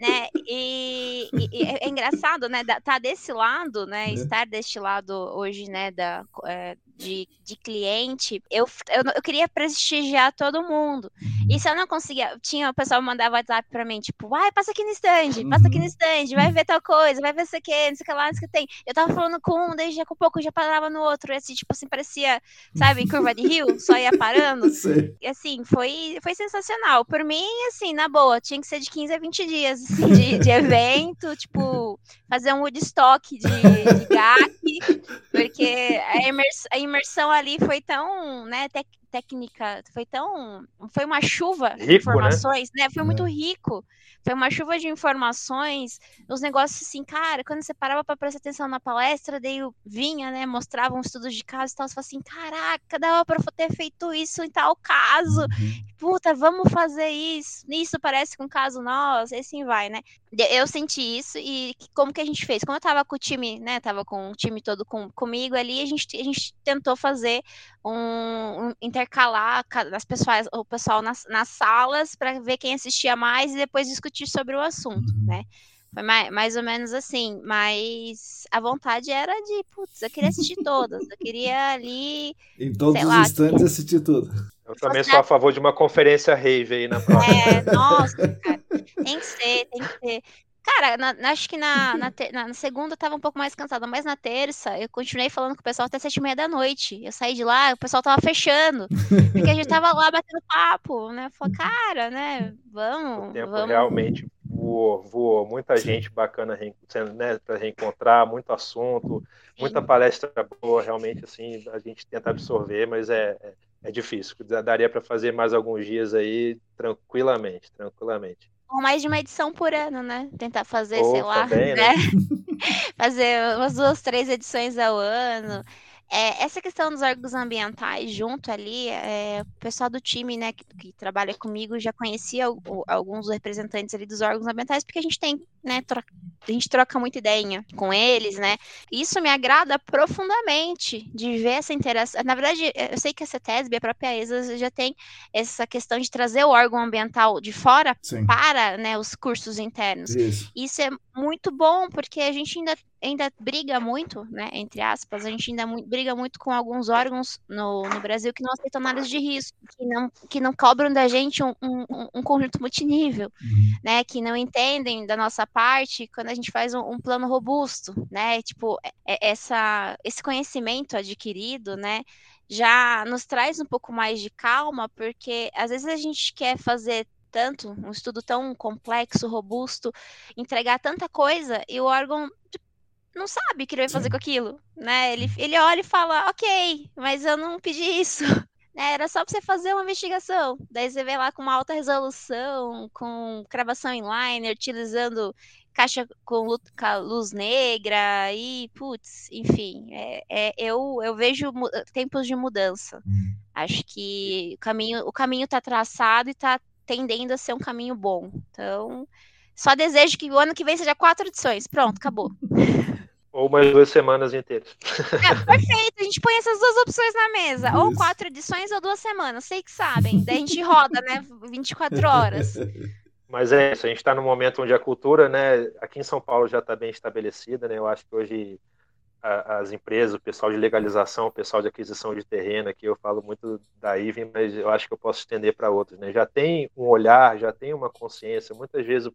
né? E, e, é, é engraçado, né? Tá desse lado, né? Uhum. Estar deste lado hoje, né? Da, é, de, de cliente, eu, eu, eu, queria prestigiar todo mundo. E se eu não conseguia, tinha o pessoal mandava WhatsApp pra mim, tipo, vai, passa aqui no stand, passa aqui no uhum. stand, vai ver tal coisa, vai ver isso aqui, não sei o que lá, não sei o que tem. Eu tava falando com um, daí já com pouco já parava no outro, e assim, tipo assim, parecia, sabe, curva de rio, só ia parando. [LAUGHS] E assim, foi, foi sensacional. Por mim, assim, na boa, tinha que ser de 15 a 20 dias, assim, de, de [LAUGHS] evento, tipo, fazer um Woodstock de, de GAC, [LAUGHS] porque a, imers, a imersão ali foi tão, né, técnica, foi tão, foi uma chuva rico, de né? informações, né? né? Foi muito é. rico. Foi uma chuva de informações, os negócios assim, cara, quando você parava para prestar atenção na palestra, daí vinha, né, mostrava um estudos de caso e tal, você fala assim, caraca, dava para ter feito isso em tal caso. Uhum. Puta, vamos fazer isso. Isso parece com um caso nosso, e assim vai, né? Eu senti isso e como que a gente fez? Como eu tava com o time, né, tava com o time todo com, comigo ali, a gente, a gente tentou fazer um, um intercalar as pessoas, o pessoal nas, nas salas para ver quem assistia mais e depois discutir sobre o assunto, uhum. né? Foi mais, mais ou menos assim, mas a vontade era de, putz, eu queria assistir todas, eu queria ali. Em todos os lá, instantes assistir tudo. Eu também sou a favor de uma conferência rave aí na próxima. É, nossa, cara, tem que ser, tem que ser. Cara, na, acho que na, na, te, na, segunda eu tava um pouco mais cansada, mas na terça eu continuei falando com o pessoal até sete e meia da noite. Eu saí de lá, o pessoal tava fechando, porque a gente tava lá batendo papo, né? Falei, cara, né? Vamos. O tempo vamos. realmente voou, voou. Muita gente bacana né, para reencontrar, muito assunto, muita Sim. palestra boa. Realmente, assim, a gente tenta absorver, mas é, é, é difícil. Daria para fazer mais alguns dias aí tranquilamente, tranquilamente ou mais de uma edição por ano, né? Tentar fazer, Ou sei lá, né? né? [LAUGHS] fazer umas duas, três edições ao ano. É, essa questão dos órgãos ambientais junto ali, é, o pessoal do time, né, que, que trabalha comigo já conhecia o, alguns representantes ali dos órgãos ambientais, porque a gente tem, né, a gente troca muita ideia com eles, né? Isso me agrada profundamente de ver essa interação. Na verdade, eu sei que a CETESB, a própria ESA, já tem essa questão de trazer o órgão ambiental de fora Sim. para né, os cursos internos. Isso. Isso é muito bom, porque a gente ainda ainda briga muito, né, entre aspas, a gente ainda mu briga muito com alguns órgãos no, no Brasil que não aceitam análise de risco, que não, que não cobram da gente um, um, um conjunto multinível, uhum. né, que não entendem da nossa parte quando a gente faz um, um plano robusto, né, tipo, é, é essa, esse conhecimento adquirido, né, já nos traz um pouco mais de calma, porque às vezes a gente quer fazer tanto, um estudo tão complexo, robusto, entregar tanta coisa e o órgão não sabe o que ele vai fazer Sim. com aquilo, né? Ele, ele olha e fala, ok, mas eu não pedi isso. [LAUGHS] Né? Era só para você fazer uma investigação. Daí você vê lá com uma alta resolução, com gravação inline, utilizando caixa com luz negra e, putz, enfim, é, é, eu, eu vejo tempos de mudança. Hum. Acho que o caminho o caminho está traçado e está tendendo a ser um caminho bom. Então, só desejo que o ano que vem seja quatro edições. Pronto, acabou. [LAUGHS] Ou mais duas semanas inteiras. É, [LAUGHS] perfeito, a gente põe essas duas opções na mesa. Isso. Ou quatro edições ou duas semanas, sei que sabem. Daí a gente roda, né? 24 horas. [LAUGHS] Mas é isso, a gente está num momento onde a cultura, né, aqui em São Paulo já está bem estabelecida, né? Eu acho que hoje a, as empresas, o pessoal de legalização, o pessoal de aquisição de terreno, aqui eu falo muito da IVEN, mas eu acho que eu posso estender para outros, né? Já tem um olhar, já tem uma consciência. Muitas vezes o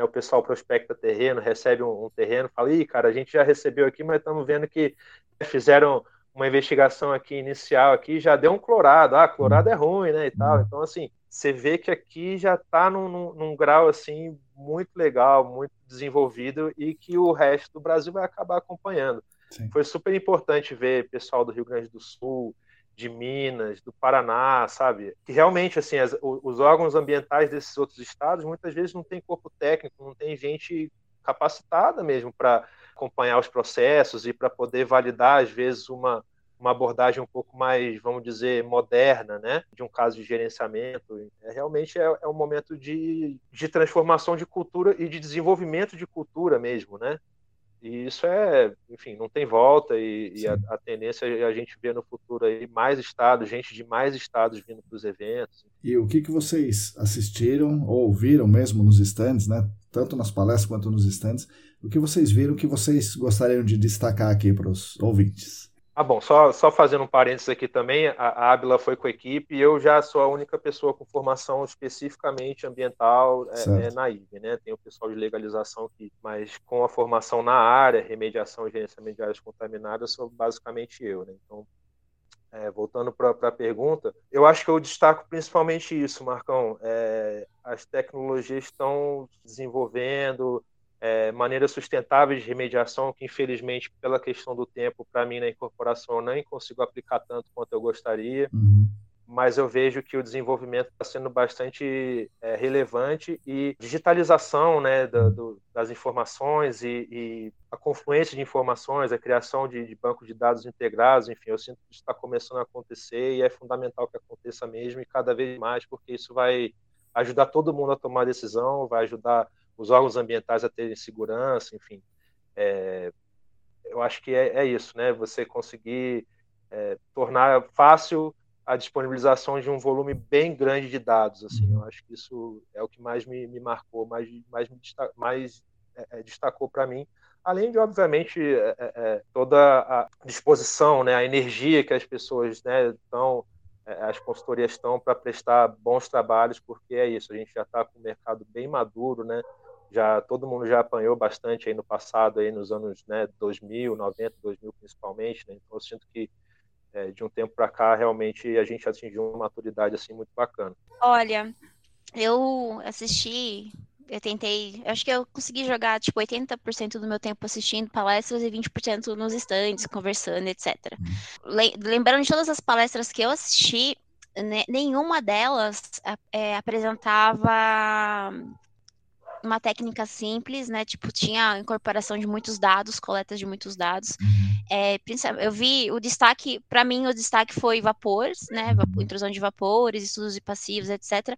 né, o pessoal prospecta terreno, recebe um, um, terreno, fala, ih, cara, a gente já recebeu aqui, mas estamos vendo que fizeram uma investigação aqui inicial aqui, já deu um clorado, ah, clorado é ruim, né, e tal, então, assim, você vê que aqui já está num, num, num, grau, assim, muito legal, muito desenvolvido e que o resto do Brasil vai acabar acompanhando. Sim. Foi super importante ver pessoal do Rio Grande do Sul, de Minas, do Paraná, sabe? Que realmente, assim, as, os órgãos ambientais desses outros estados muitas vezes não tem corpo técnico, não tem gente capacitada mesmo para acompanhar os processos e para poder validar, às vezes, uma, uma abordagem um pouco mais, vamos dizer, moderna, né, de um caso de gerenciamento. É, realmente é, é um momento de, de transformação de cultura e de desenvolvimento de cultura mesmo, né? E isso é, enfim, não tem volta e, e a, a, tendência é a gente ver no futuro aí mais estados, gente de mais estados vindo para os eventos. E o que, que vocês assistiram ou ouviram mesmo nos stands, né? Tanto nas palestras quanto nos stands, o que vocês viram que vocês gostariam de destacar aqui para os ouvintes? Ah, bom, só, só fazendo um parênteses aqui também, a Ábila foi com a equipe e eu já sou a única pessoa com formação especificamente ambiental é, é, na IVE, né? Tem o pessoal de legalização aqui, mas com a formação na área, remediação e gerenciamento de áreas contaminadas, sou basicamente eu, né? Então, é, voltando para a pergunta, eu acho que eu destaco principalmente isso, Marcão. É, as tecnologias estão desenvolvendo, é, maneiras sustentáveis de remediação, que infelizmente, pela questão do tempo, para mim na incorporação eu nem consigo aplicar tanto quanto eu gostaria, uhum. mas eu vejo que o desenvolvimento está sendo bastante é, relevante e digitalização né, da, do, das informações e, e, a confluência de informações, a criação de, de bancos de dados integrados, enfim, eu sinto que isso está começando a acontecer e é fundamental que aconteça mesmo e cada vez mais, porque isso vai ajudar todo mundo a tomar decisão, vai ajudar os órgãos ambientais a terem segurança, enfim. É, eu acho que é, é, isso, né? Você conseguir é, tornar fácil a disponibilização de um volume bem grande de dados, assim. Eu acho que isso é o que mais me, me marcou, mais, mais, me destaca, mais é, é, destacou para mim. Além de, obviamente, é, toda a disposição, né, a energia que as pessoas né, estão as consultorias estão para prestar bons trabalhos, porque é isso, a gente já está com o mercado bem maduro, né? Já todo mundo já apanhou bastante aí no passado, aí nos anos né, 2000, 90, 2000 principalmente, né? então eu sinto que é, de um tempo para cá realmente a gente atingiu uma maturidade assim muito bacana. Olha, eu assisti, eu tentei, eu acho que eu consegui jogar tipo 80% do meu tempo assistindo palestras e 20% nos stands, conversando, etc. Uhum. Lembrando de todas as palestras que eu assisti, nenhuma delas é, apresentava uma técnica simples, né? Tipo, tinha incorporação de muitos dados, coletas de muitos dados. Uhum. É, eu vi o destaque, para mim, o destaque foi vapores, né? Uhum. Intrusão de vapores, estudos de passivos, etc.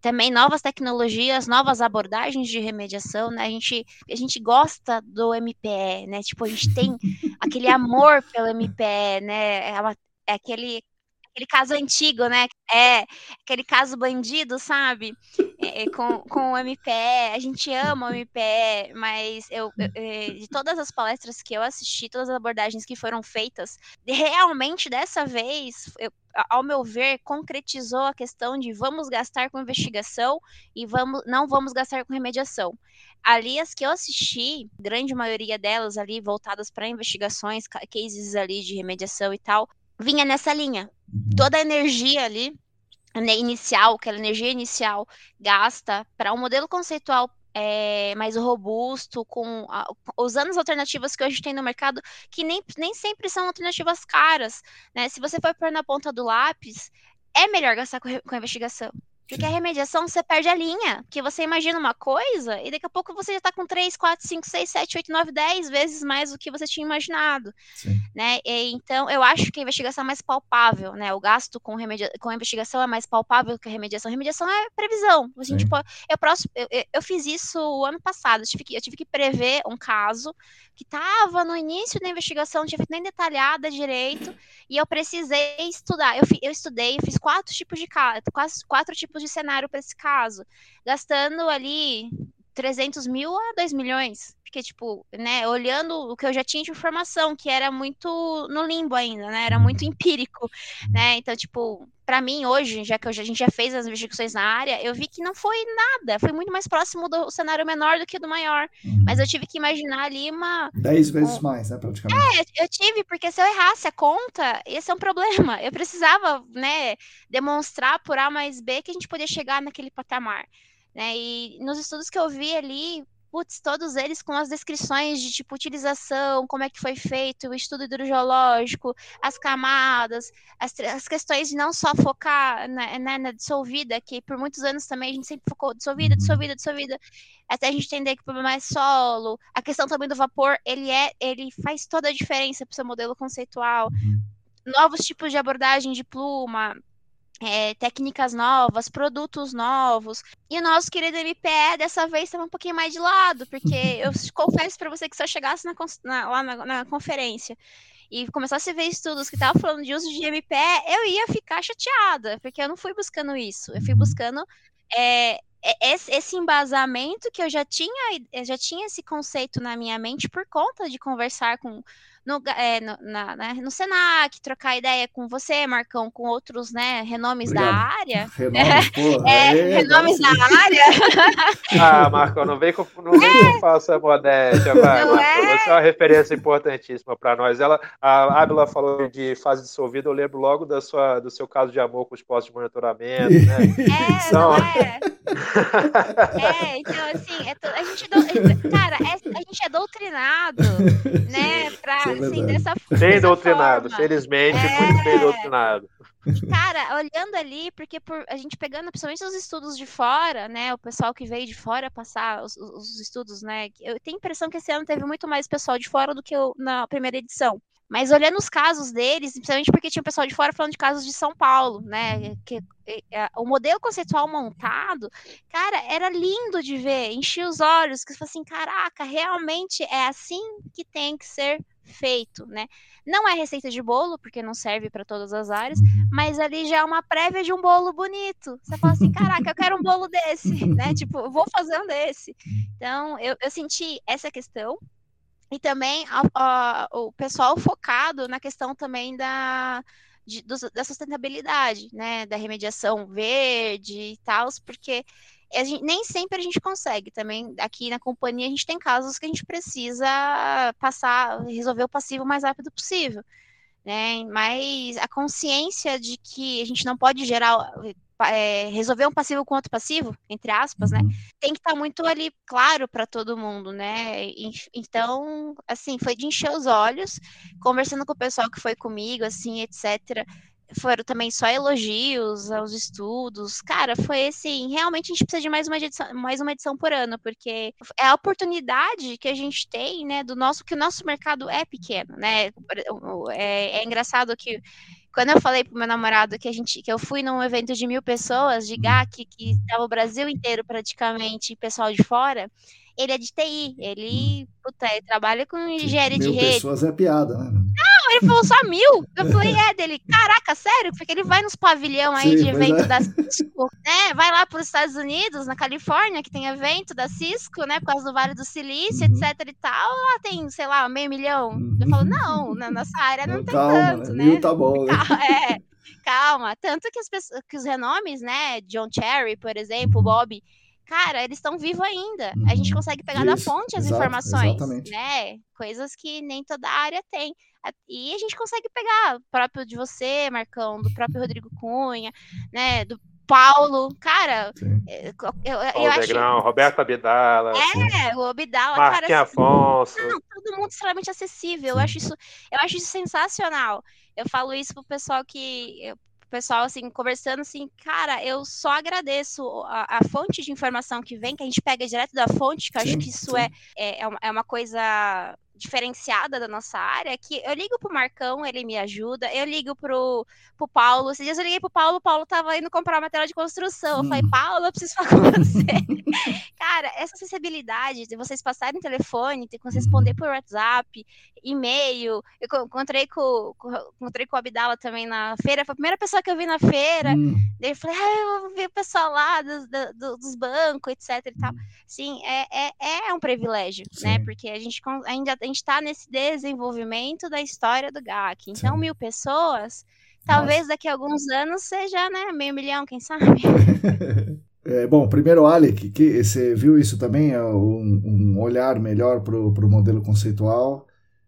Também novas tecnologias, novas abordagens de remediação, né? A gente, a gente gosta do MPE, né? Tipo, a gente tem aquele amor pelo MPE, né? É, uma, é aquele aquele caso antigo, né? É, aquele caso bandido, sabe? É, é com, com o MPE, a gente ama o MPE, mas eu, eu, é, de todas as palestras que eu assisti, todas as abordagens que foram feitas, realmente dessa vez, eu, ao meu ver, concretizou a questão de vamos gastar com investigação e vamos, não vamos gastar com remediação. Ali, as que eu assisti, grande maioria delas ali voltadas para investigações, cases ali de remediação e tal, vinha nessa linha. Uhum. Toda a energia ali, inicial, aquela energia inicial gasta para um modelo conceitual é, mais robusto, com a, usando as alternativas que hoje tem no mercado, que nem, nem sempre são alternativas caras. Né? Se você for pôr na ponta do lápis, é melhor gastar com, com investigação. Porque a remediação você perde a linha. Porque você imagina uma coisa e daqui a pouco você já está com 3, 4, 5, 6, 7, 8, 9, 10 vezes mais do que você tinha imaginado. Sim. Né? E, então, eu acho que a investigação é mais palpável, né? O gasto com, remedia... com a investigação é mais palpável que a remediação. A remediação é previsão. Assim, tipo, eu, próximo, eu, eu, fiz isso o ano passado. Eu tive, que, eu tive que prever um caso que estava no início da investigação, não tinha feito nem detalhada direito, e eu precisei estudar. Eu, eu estudei, eu fiz quatro tipos de quatro, quatro tipos de cenário para esse caso, gastando ali 300 mil a 2 milhões. Porque, tipo, né, olhando o que eu já tinha de informação, que era muito no limbo ainda, né? Era muito empírico, né? Então, tipo, para mim hoje, já que a gente já fez as investigações na área, eu vi que não foi nada, foi muito mais próximo do cenário menor do que do maior. Uhum. Mas eu tive que imaginar ali uma. Dez vezes um... mais, né, praticamente. É, eu tive, porque se eu errasse a conta, esse é um problema. Eu precisava, né, demonstrar por A mais B que a gente podia chegar naquele patamar. Né? E nos estudos que eu vi ali, putz, todos eles com as descrições de tipo utilização, como é que foi feito, o estudo hidrogeológico, as camadas, as, as questões de não só focar na, né, na, dissolvida, que por muitos anos também a gente sempre focou dissolvida, dissolvida, dissolvida, até a gente entender que o problema é solo, a questão também do vapor, ele é, ele faz toda a diferença para o seu modelo conceitual. Uhum. Novos tipos de abordagem de pluma, é, técnicas novas, produtos novos. E o nosso querido MPE dessa vez estava um pouquinho mais de lado, porque eu [LAUGHS] confesso para você que se eu chegasse na, na, lá na, na, conferência e começasse a ver estudos que estavam falando de uso de MPE, eu ia ficar chateada, porque eu não fui buscando isso. Eu fui buscando é, esse embasamento que eu já tinha, eu já tinha esse conceito na minha mente por conta de conversar com no, é, no, na, né, no Senac, trocar ideia com você, Marcão, com outros né, renomes Obrigado. da área. [LAUGHS] Renomes, [LAUGHS] porra, é, é, renomes da área. [LAUGHS] ah, Marcão, não vem com, não vem é. faça modéstia, vai, Marcão. É? Você é uma referência importantíssima para nós. Ela, a Ábila falou de fase dissolvida, eu lembro logo da sua, do seu caso de amor com os postos de monitoramento, né? É, então... é. é, então, assim, é to... a gente, do... cara, é, a gente é doutrinado, né, pra é assim, dessa, bem doutrinado, forma. felizmente, é... muito bem doutrinado. Cara, olhando ali, porque por, a gente pegando principalmente os estudos de fora, né? O pessoal que veio de fora passar os, os estudos, né? Eu tenho a impressão que esse ano teve muito mais pessoal de fora do que eu, na primeira edição. Mas olhando os casos deles, principalmente porque tinha pessoal de fora falando de casos de São Paulo, né? Que, o modelo conceitual montado, cara, era lindo de ver, enchia os olhos, que assim, caraca, realmente é assim que tem que ser feito, né? Não é receita de bolo, porque não serve para todas as áreas, uhum. mas ali já é uma prévia de um bolo bonito. Você fala assim, caraca, eu quero um bolo desse, [LAUGHS] né? Tipo, vou fazer um desse. Então, eu, eu senti essa questão, e também a, a, o pessoal focado na questão também da, de, do, da sustentabilidade, né, da remediação verde e tal, porque gente, nem sempre a gente consegue. Também aqui na companhia a gente tem casos que a gente precisa passar, resolver o passivo o mais rápido possível. Né? Mas a consciência de que a gente não pode gerar é, resolver um passivo com outro passivo, entre aspas, né? Uhum. Tem que estar tá muito ali claro para todo mundo, né? Então, assim, foi de encher os olhos, conversando com o pessoal que foi comigo, assim, etc foram também só elogios aos estudos. Cara, foi assim, realmente a gente precisa de mais uma edição, mais uma edição por ano, porque é a oportunidade que a gente tem, né, do nosso, que o nosso mercado é pequeno, né? É, é engraçado que quando eu falei pro meu namorado que a gente que eu fui num evento de mil pessoas de GAC, que estava o Brasil inteiro praticamente, pessoal de fora, ele é de TI, ele, puta, ele trabalha com engenharia de rede. pessoas é piada, né? Não, ele falou só mil. Eu falei, é dele, caraca, sério? Porque ele vai nos pavilhão aí Sim, de evento é. da Cisco, né? Vai lá para os Estados Unidos, na Califórnia, que tem evento da Cisco, né? Por causa do Vale do Silício, uhum. etc e tal. Lá tem, sei lá, meio milhão. Uhum. Eu falo, não, na nossa área não, não tem calma, tanto, né? Mil tá bom, né? É, calma. Tanto que, as pessoas, que os renomes, né? John Cherry, por exemplo, uhum. Bob cara, eles estão vivos ainda. Uhum. A gente uhum. consegue pegar Isso, da fonte as exato, informações, exatamente. né? Coisas que nem toda área tem. E a gente consegue pegar próprio de você, Marcão, do próprio Rodrigo Cunha, né? Do Paulo, cara, é, eu, eu, eu acho... Roberto Abdala. É, o Abdala, Marquinhos cara. Assim, Afonso. Não, todo mundo extremamente acessível. Eu acho isso, eu acho isso sensacional. Eu falo isso pro pessoal que pessoal, assim, conversando, assim, cara, eu só agradeço a, a, fonte de informação que vem, que a gente pega direto da fonte, que eu sim, acho que isso é, é, é uma coisa diferenciada da nossa área, que eu ligo pro Marcão, ele me ajuda, eu ligo pro, pro Paulo, esses dias eu liguei pro Paulo, o Paulo tava indo comprar material de construção, eu falei, hum. Paulo, eu preciso [LAUGHS] falar com você. Cara, essa acessibilidade de vocês passarem telefone, ter que responder por WhatsApp, e-mail, eu encontrei com, com, encontrei com o Abdala também na feira, foi a primeira pessoa que eu vi na feira, hum. daí eu falei, ah, eu vou ver o pessoal lá dos, do, dos bancos, etc e tal. Hum. Sim, é, é, é um privilégio, né, Sim. né, porque a gente ainda, a gente está nesse desenvolvimento da história do GAC. Então, Sim. mil pessoas, talvez Nossa. daqui a alguns anos seja né, meio milhão, quem sabe? [LAUGHS] É, bom, primeiro, Alec, que você viu isso também, é um, um olhar melhor para o modelo conceitual.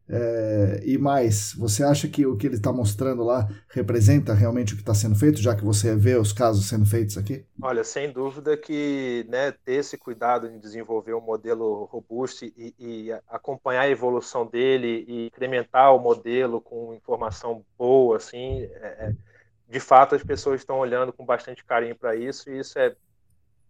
É, e mais, você acha que o que ele está mostrando lá representa realmente o que está sendo feito, já que você vê os casos sendo feitos aqui? Olha, sem dúvida que né, ter esse cuidado em desenvolver um modelo robusto e, e, acompanhar a evolução dele e incrementar o modelo com informação boa, assim, é, é de fato as pessoas estão olhando com bastante carinho para isso e isso é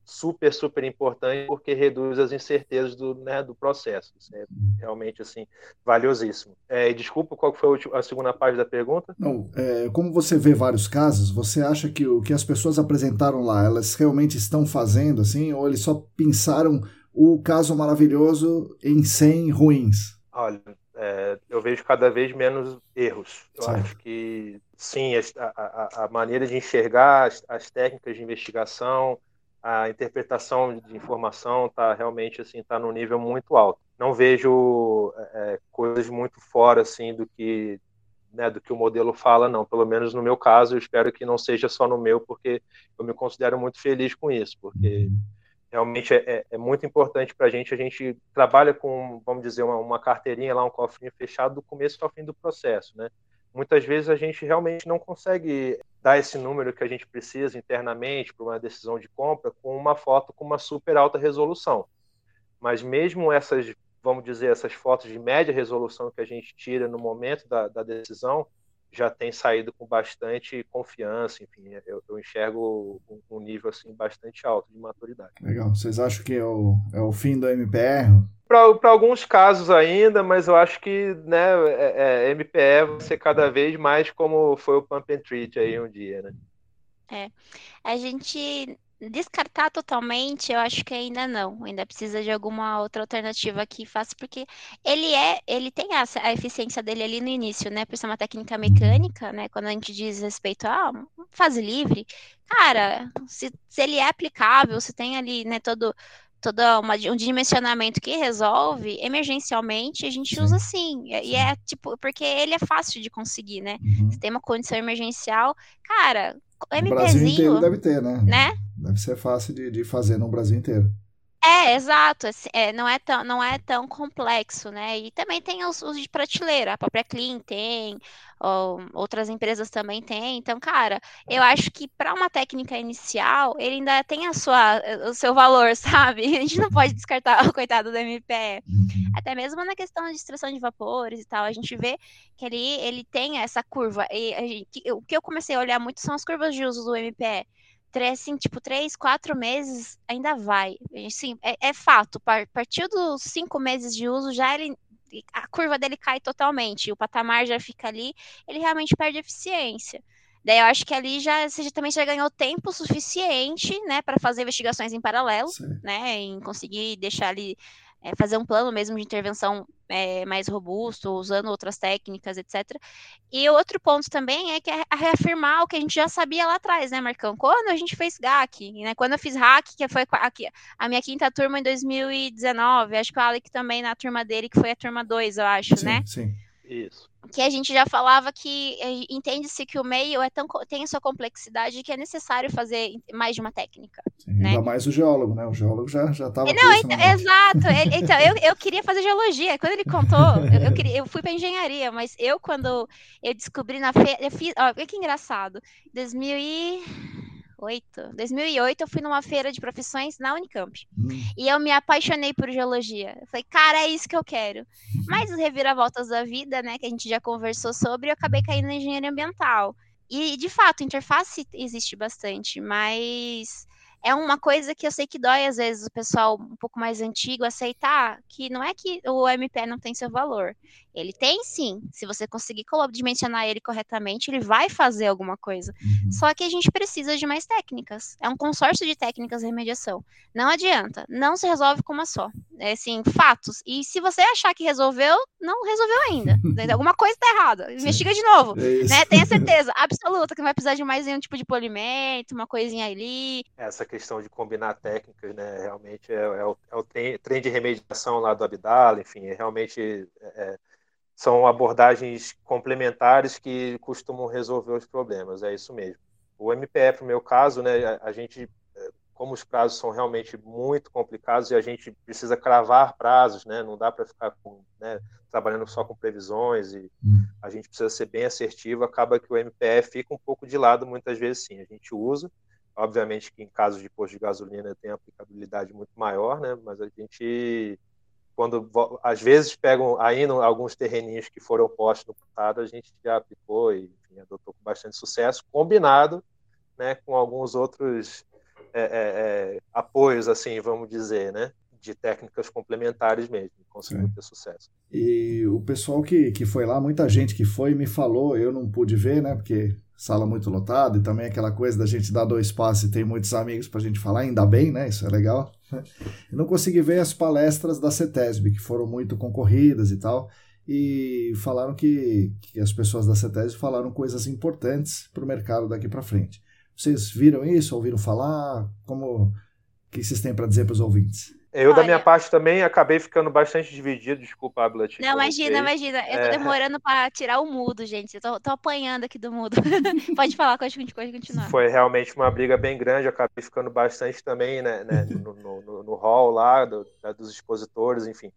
super, super importante porque reduz as incertezas do, né, do processo. Isso é realmente assim valiosíssimo. É, desculpa, qual foi a segunda parte da pergunta? Não, é, como você vê vários casos, você acha que o que as pessoas apresentaram lá, elas realmente estão fazendo assim, ou eles só pensaram o caso maravilhoso em 100 ruins? Olha, é, eu vejo cada vez menos erros. Eu certo. acho que sim, a, a, a maneira de enxergar as, as técnicas de investigação, a interpretação de informação está realmente assim está no nível muito alto. Não vejo é, coisas muito fora assim do que né, do que o modelo fala, não. Pelo menos no meu caso, eu espero que não seja só no meu, porque eu me considero muito feliz com isso, porque realmente é, é, é muito importante para a gente. A gente trabalha com, vamos dizer, uma, uma carteirinha lá, um cofrinho fechado do começo ao fim do processo, né? Muitas vezes a gente realmente não consegue dar esse número que a gente precisa internamente para uma decisão de compra com uma foto com uma super alta resolução. Mas mesmo essas, vamos dizer, essas fotos de média resolução que a gente tira no momento da, da decisão, já tem saído com bastante confiança, enfim, eu, eu enxergo um, um, nível assim bastante alto de maturidade. Legal. Vocês acham que é o, é o fim do MPR? Para alguns casos ainda, mas eu acho que né, é, é, MPE vai ser cada vez mais como foi o Pump and Treat aí um dia, né? É. A gente descartar totalmente, eu acho que ainda não. Ainda precisa de alguma outra alternativa que faça, porque ele é, ele tem a, a eficiência dele ali no início, né? Por ser uma técnica mecânica, né? Quando a gente diz respeito a fase livre, cara, se, se ele é aplicável, se tem ali, né, todo todo uma, um dimensionamento que resolve, emergencialmente, a gente usa sim. E é tipo, porque ele é fácil de conseguir, né? Uhum. Se tem uma condição emergencial, cara, o MPzinho. O Brasil inteiro deve ter, né? né? Deve ser fácil de, de fazer no Brasil inteiro. É, exato. Assim, é, não, é tão, não é tão complexo, né? E também tem os, os de prateleira, a própria Clean tem, ou, outras empresas também têm. Então, cara, eu acho que para uma técnica inicial, ele ainda tem a sua, o seu valor, [LAUGHS] sabe? A gente não pode descartar o [LAUGHS] coitado do MPE. Uhum. Até mesmo na questão de extração de vapores e tal, a gente vê que ele, ele tem essa curva. E gente, o que eu comecei a olhar muito são as curvas de uso do MPE três, assim, tipo, três, quatro meses ainda vai. Assim, é, é fato. A partir dos cinco meses de uso, já ele, a curva dele cai totalmente. O patamar já fica ali, ele realmente perde eficiência. Daí eu acho que ali já você também já ganhou tempo suficiente, né, para fazer investigações em paralelo, Sim. né, em conseguir deixar ali é, fazer um plano mesmo de intervenção é, mais robusto, usando outras técnicas, etc. E outro ponto também é que é reafirmar o que a gente já sabia lá atrás, né, Marcão? Quando a gente fez GAC, né? Quando eu fiz hack, que foi aqui, a minha quinta turma em 2019, acho que o Alec também na turma dele, que foi a turma 2, eu acho, sim, né? Sim. Isso. Que a gente já falava que eh, entende-se que o meio é tão, tem a sua complexidade que é necessário fazer mais de uma técnica. Sim, né? Ainda mais o geólogo, né? O geólogo já estava. Não, então, exato. Ele, [LAUGHS] então, eu, eu queria fazer geologia. Quando ele contou, eu, eu, queria, eu fui para engenharia, mas eu, quando eu descobri na feira. Eu fiz. Ó, que engraçado. 2000 e 2008. 2008 eu fui numa feira de profissões na Unicamp. Hum. E eu me apaixonei por geologia. Eu falei, cara, é isso que eu quero. Uhum. Mas os reviravoltas da vida, né, que a gente já conversou sobre, eu acabei caindo na engenharia ambiental. E, de fato, interface existe bastante, mas é uma coisa que eu sei que dói às vezes o pessoal um pouco mais antigo aceitar que não é que o MP não tem seu valor. Ele tem sim. Se você conseguir dimensionar ele corretamente, ele vai fazer alguma coisa. Uhum. Só que a gente precisa de mais técnicas. É um consórcio de técnicas de remediação. Não adianta. Não se resolve com uma só. É assim, fatos. E se você achar que resolveu, não resolveu ainda. [LAUGHS] alguma coisa está errada. Investiga de novo. É né? Tenha certeza absoluta que vai precisar de mais um tipo de polimento, uma coisinha ali. Essa questão de combinar técnicas, né? Realmente é, é o, é o trem de remediação lá do Abdala, enfim, é realmente. É, são abordagens complementares que costumam resolver os problemas, é isso mesmo. O MPF, no meu caso, né, a, gente, como os prazos são realmente muito complicados e a gente precisa cravar prazos, né? Não dá para ficar com, né, trabalhando só com previsões e hum. a gente precisa ser bem assertivo. Acaba que o MPF fica um pouco de lado muitas vezes, sim. A gente usa, obviamente que em casos de posto de gasolina tem aplicabilidade muito maior, né? Mas a gente quando às vezes pegam ainda alguns terreninhos que foram postos no passado, a gente já aplicou e enfim, adotou com bastante sucesso, combinado né, com alguns outros é, é, é, apoios, assim, vamos dizer, né? De técnicas complementares mesmo, conseguiu ter sucesso. E o pessoal que, que foi lá, muita gente que foi me falou, eu não pude ver, né? Porque sala muito lotada e também aquela coisa da gente dar dois passos e ter muitos amigos para a gente falar, ainda bem, né? Isso é legal. [LAUGHS] Eu não consegui ver as palestras da CETESB, que foram muito concorridas e tal, e falaram que, que as pessoas da CETESB falaram coisas importantes para o mercado daqui para frente. Vocês viram isso? Ouviram falar? Como o que vocês têm para dizer para os ouvintes? Eu, Olha, da minha parte, também acabei ficando bastante dividido. Desculpa, Ablat. Não, imagina, imagina. Eu tô é... demorando para tirar o mudo, gente. Eu tô, tô apanhando aqui do mudo. [LAUGHS] pode falar, pode, pode continuar. Foi realmente uma briga bem grande. Eu acabei ficando bastante também né, né no, no, no, no, hall lá do, dos expositores, enfim.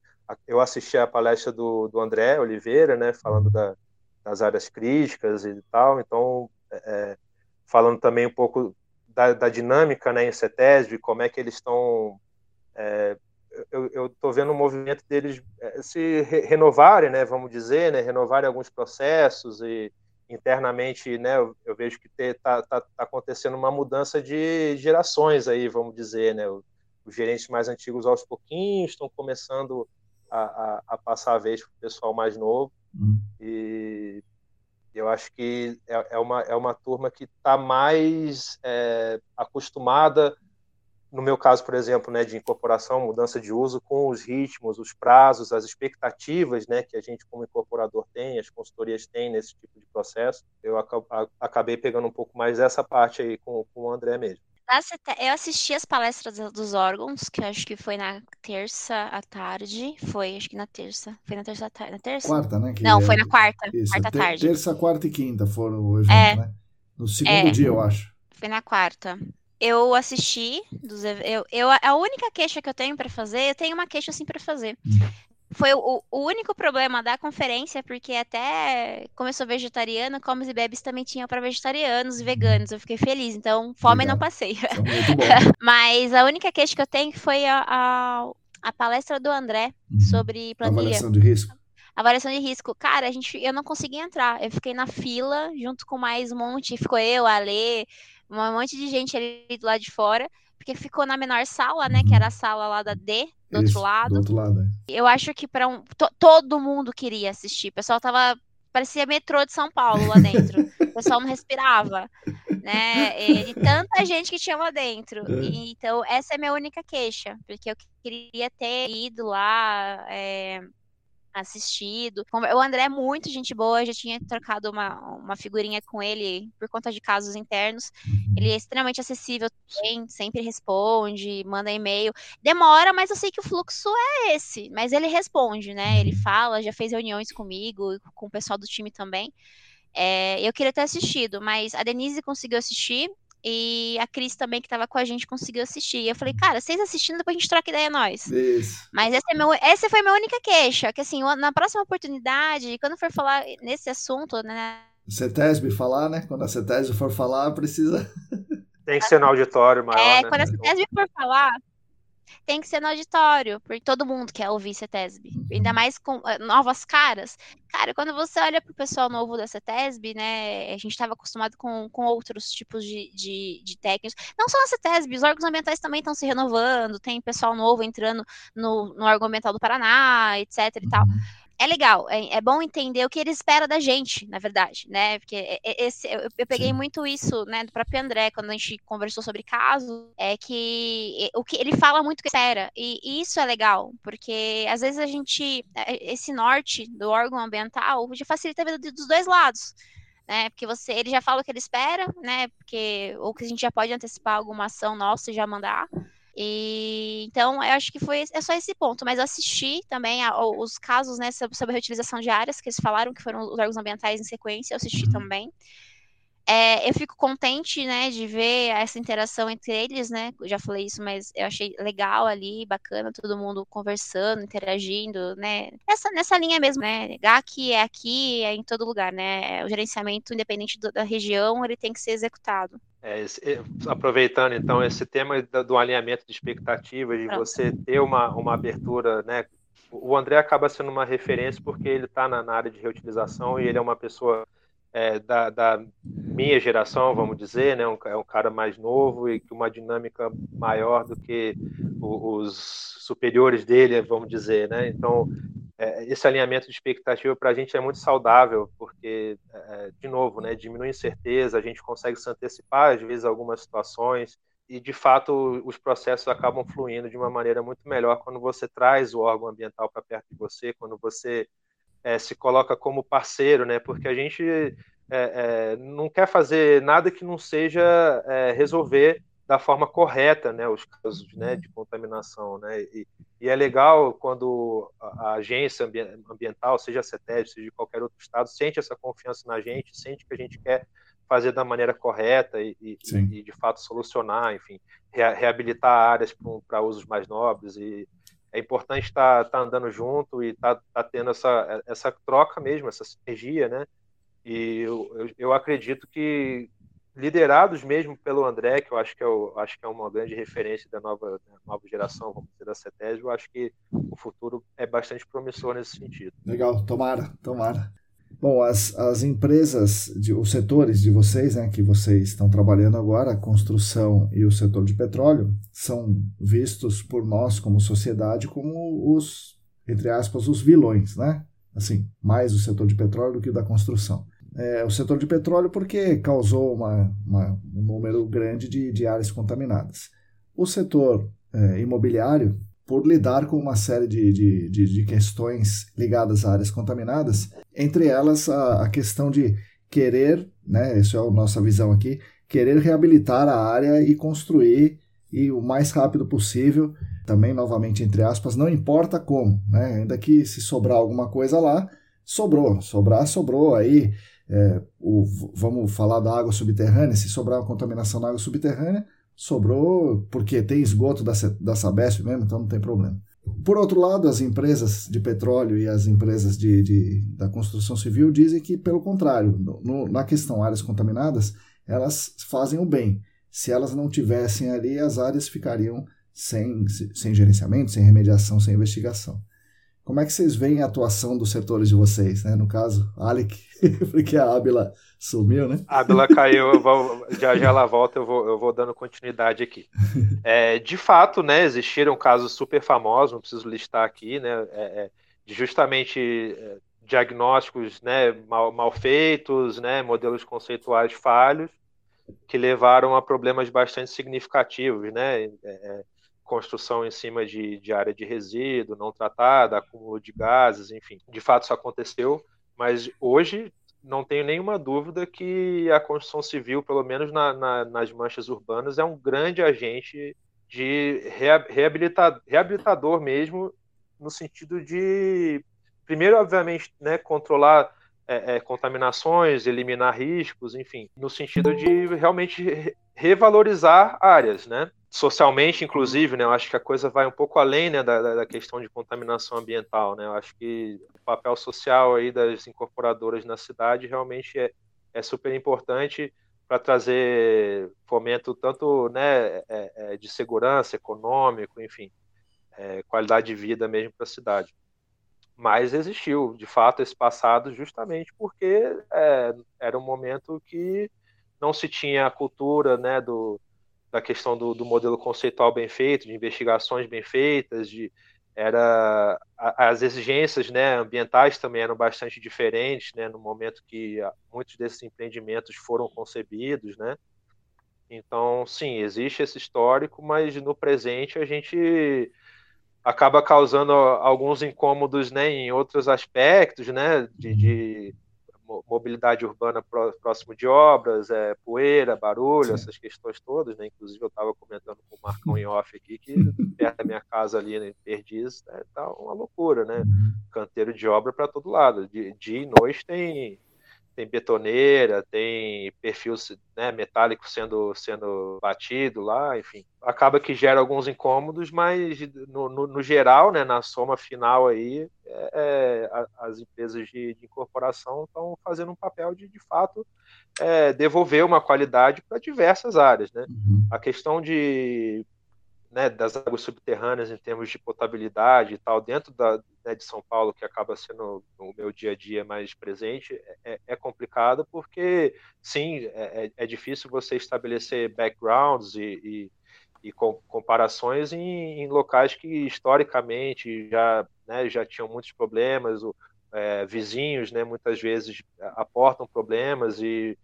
Eu assisti a palestra do, do André Oliveira, né, falando da, das áreas críticas e tal. Então, é, falando também um pouco da, da dinâmica né, em CETESB, como é que eles estão. É, eu estou vendo o um movimento deles é, se re renovarem, né, vamos dizer, né, renovarem alguns processos e internamente, né, eu, eu vejo que está tá, tá acontecendo uma mudança de gerações aí, vamos dizer, né, os, os gerentes mais antigos aos pouquinhos estão começando a, a, a passar a vez para o pessoal mais novo hum. e eu acho que é, é, uma, é uma turma que está mais é, acostumada, no meu caso, por exemplo, né, de incorporação, mudança de uso, com os ritmos, os prazos, as expectativas né, que a gente, como incorporador, tem, as consultorias têm nesse tipo de processo. Eu acabei pegando um pouco mais essa parte aí com, com o André mesmo. Eu assisti as palestras dos órgãos, que acho que foi na terça à tarde. Foi, acho que na terça. Foi na terça à tarde. Na terça? Quarta, né? Não, é... foi na quarta. Isso, quarta ter tarde. Terça, quarta e quinta foram o evento, é, né? No segundo é, dia, eu acho. Foi na quarta. Eu assisti dos eu, eu a única queixa que eu tenho para fazer, eu tenho uma queixa assim para fazer. Foi o, o, único problema da conferência, porque até começou vegetariano, comes e bebes também tinha para vegetarianos e veganos. Eu fiquei feliz, então fome Legal. não passei. [LAUGHS] Mas a única queixa que eu tenho foi a, a, a palestra do André uhum. sobre planilha. Avaliação de risco. Avaliação de risco. Cara, a gente, eu não consegui entrar. Eu fiquei na fila junto com mais um monte. Ficou eu, a Lê, um monte de gente ali do lado de fora porque ficou na menor sala, né? Que era a sala lá da D, do Isso, outro lado. Do outro lado é. Eu acho que para um. todo mundo queria assistir. O pessoal tava. Parecia metrô de São Paulo lá dentro. [LAUGHS] o pessoal não respirava. Né? E tanta gente que tinha lá dentro. É. E, então, essa é a minha única queixa. Porque eu queria ter ido lá. É assistido. O André é muito gente boa, eu já tinha trocado uma, uma figurinha com ele por conta de casos internos. Ele é extremamente acessível também, sempre responde, manda e-mail. Demora, mas eu sei que o fluxo é esse. Mas ele responde, né? Ele uhum. fala, já fez reuniões comigo, com o pessoal do time também. É, eu queria ter assistido, mas a Denise conseguiu assistir e a Cris também, que estava com a gente, conseguiu assistir. E eu falei, cara, vocês assistindo, depois a gente troca ideia, nós. Isso. Mas essa, é meu, essa foi a minha única queixa. Que assim, na próxima oportunidade, quando for falar nesse assunto, né? CETESB falar, né? Quando a CETESB for falar, precisa. Tem que ser no auditório maior. É, né? quando a CETESB for falar, tem que ser no auditório, porque todo mundo quer ouvir CETESB, ainda mais com uh, novas caras. Cara, quando você olha para o pessoal novo da CETESB, né, a gente estava acostumado com, com outros tipos de, de, de, técnicos, não só na CETESB, os órgãos ambientais também estão se renovando, tem pessoal novo entrando no, no órgão ambiental do Paraná, etc e tal. É legal, é, é, bom entender o que ele espera da gente, na verdade, né? Porque esse, eu, eu peguei Sim. muito isso, né, do próprio André, quando a gente conversou sobre casos, é que o que ele fala muito que espera, e, e isso é legal, porque às vezes a gente, é, esse norte do órgão ambiental já facilita a vida dos dois lados. Né, porque você, ele já fala o que ele espera, né? Porque ou que a gente já pode antecipar alguma ação nossa e já mandar, e, então, eu acho que foi é só esse ponto, mas eu assisti também a, os casos né, sobre, a reutilização de áreas, que eles falaram que foram os órgãos ambientais em sequência, eu assisti uhum. também. É, eu fico contente, né, de ver essa interação entre eles, né? Já falei isso, mas eu achei legal ali, bacana, todo mundo conversando, interagindo, né? Nessa, nessa linha mesmo, né? GAC é aqui, é em todo lugar, né? O gerenciamento, independente do, da região, ele tem que ser executado. É, aproveitando então esse tema do, do alinhamento de expectativas, de Pronto. você ter uma, uma abertura, né? O André acaba sendo uma referência porque ele está na, na área de reutilização e ele é uma pessoa é, da, da, minha geração, vamos dizer, né? Um, é um cara mais novo e com uma dinâmica maior do que o, os superiores dele, vamos dizer, né? Então, é, esse alinhamento de expectativa para a gente é muito saudável, porque, é, de novo, né? Diminui incerteza, a gente consegue se antecipar, às vezes, algumas situações e, de fato, os processos acabam fluindo de uma maneira muito melhor quando você traz o órgão ambiental para perto de você, quando você é, se coloca como parceiro, né? Porque a gente é, é, não quer fazer nada que não seja é, resolver da forma correta, né? Os casos né, de contaminação, né? E, e é legal quando a, agência ambiental, seja a CETES, seja de qualquer outro estado, sente essa confiança na gente, sente que a gente quer fazer da maneira correta e, e, e de fato solucionar, enfim, reabilitar áreas para usos mais nobres e é importante estar tá, tá andando junto e estar tá, tá tendo essa, essa troca mesmo, essa sinergia, né? E eu, eu, eu, acredito que liderados mesmo pelo André, que eu acho que é, o, acho que é uma grande referência da nova, da nova geração, vamos dizer, da CETESB, eu acho que o futuro é bastante promissor nesse sentido. Legal, tomara, tomara. Bom, as, as empresas, de, os setores de vocês, né, que vocês estão trabalhando agora, a construção e o setor de petróleo, são vistos por nós como sociedade como os, entre aspas, os vilões, né? Assim, mais o setor de petróleo do que o da construção. É, o setor de petróleo porque causou uma, uma, um número grande de, de áreas contaminadas. O setor é, imobiliário por lidar com uma série de, de, de, de questões ligadas a áreas contaminadas, entre elas a, a questão de querer, né, essa é a nossa visão aqui, querer reabilitar a área e construir e o mais rápido possível, também novamente entre aspas, não importa como, né, ainda que se sobrar alguma coisa lá, sobrou, sobrar, sobrou, aí é, o, vamos falar da água subterrânea, se sobrar uma contaminação na água subterrânea, sobrou porque tem esgoto da, da Sabesp mesmo, então não tem problema. Por outro lado, as empresas de petróleo e as empresas de, de da construção civil dizem que, pelo contrário, no, na questão áreas contaminadas, elas fazem o bem. Se elas não tivessem ali, as áreas ficariam sem, sem gerenciamento, sem remediação, sem investigação. Como é que vocês veem a atuação dos setores de vocês, né? No caso, Alec, [LAUGHS] porque a Ábila sumiu, né? A Ábila caiu, eu vou, já já ela volta, eu vou, eu vou dando continuidade aqui. [LAUGHS] É, de fato, né, existiram casos super famosos, não preciso listar aqui, né, é, é de justamente é, diagnósticos né, mal, mal feitos, né, modelos conceituais falhos, que levaram a problemas bastante significativos, né, é, é construção em cima de, de área de resíduo não tratada, acúmulo de gases, enfim. De fato, isso aconteceu, mas hoje não tenho nenhuma dúvida que a construção civil, pelo menos na, na, nas manchas urbanas, é um grande agente de reabilita, reabilitador mesmo, no sentido de, primeiro, obviamente, né, controlar é, é, contaminações, eliminar riscos, enfim, no sentido de realmente revalorizar áreas, né? Socialmente, inclusive, né, eu acho que a coisa vai um pouco além né, da, da questão de contaminação ambiental. Né? Eu acho que o papel social aí das incorporadoras na cidade realmente é, é super importante para trazer fomento tanto né, é, é, de segurança, econômico, enfim, é, qualidade de vida mesmo para a cidade. Mas existiu, de fato, esse passado justamente porque é, era um momento que não se tinha a cultura né, do, da questão do, do, modelo conceitual bem feito, de investigações bem feitas, de era as exigências né, ambientais também eram bastante diferentes né, no momento que muitos desses empreendimentos foram concebidos, né? Então, sim, existe esse histórico, mas no presente a gente acaba causando alguns incômodos né, em outros aspectos, né, de, de mobilidade urbana próximo de obras, é, poeira, barulho, Sim. essas questões todas, né? Inclusive eu estava comentando com o Marcão em off aqui que [LAUGHS] perto da minha casa ali né, em Perdiz é, tá uma loucura, né? Uhum. Canteiro de obra para todo lado. De dia e noite tem tem betoneira, tem perfil né, metálico sendo, sendo batido lá, enfim. Acaba que gera alguns incômodos, mas no, no, no geral, né, na soma final aí, é, é, as empresas de, de incorporação estão fazendo um papel de, de fato, é, devolver uma qualidade para diversas áreas. Né? Uhum. A questão de né, das águas subterrâneas em termos de potabilidade e tal, dentro da, né, de São Paulo, que acaba sendo o meu dia a dia mais presente, é, é, é complicado porque, sim, é, é, é difícil você estabelecer backgrounds e, e, e comparações em, em, locais que historicamente já, né, já tinham muitos problemas, o, é, vizinhos, né, muitas vezes aportam problemas e,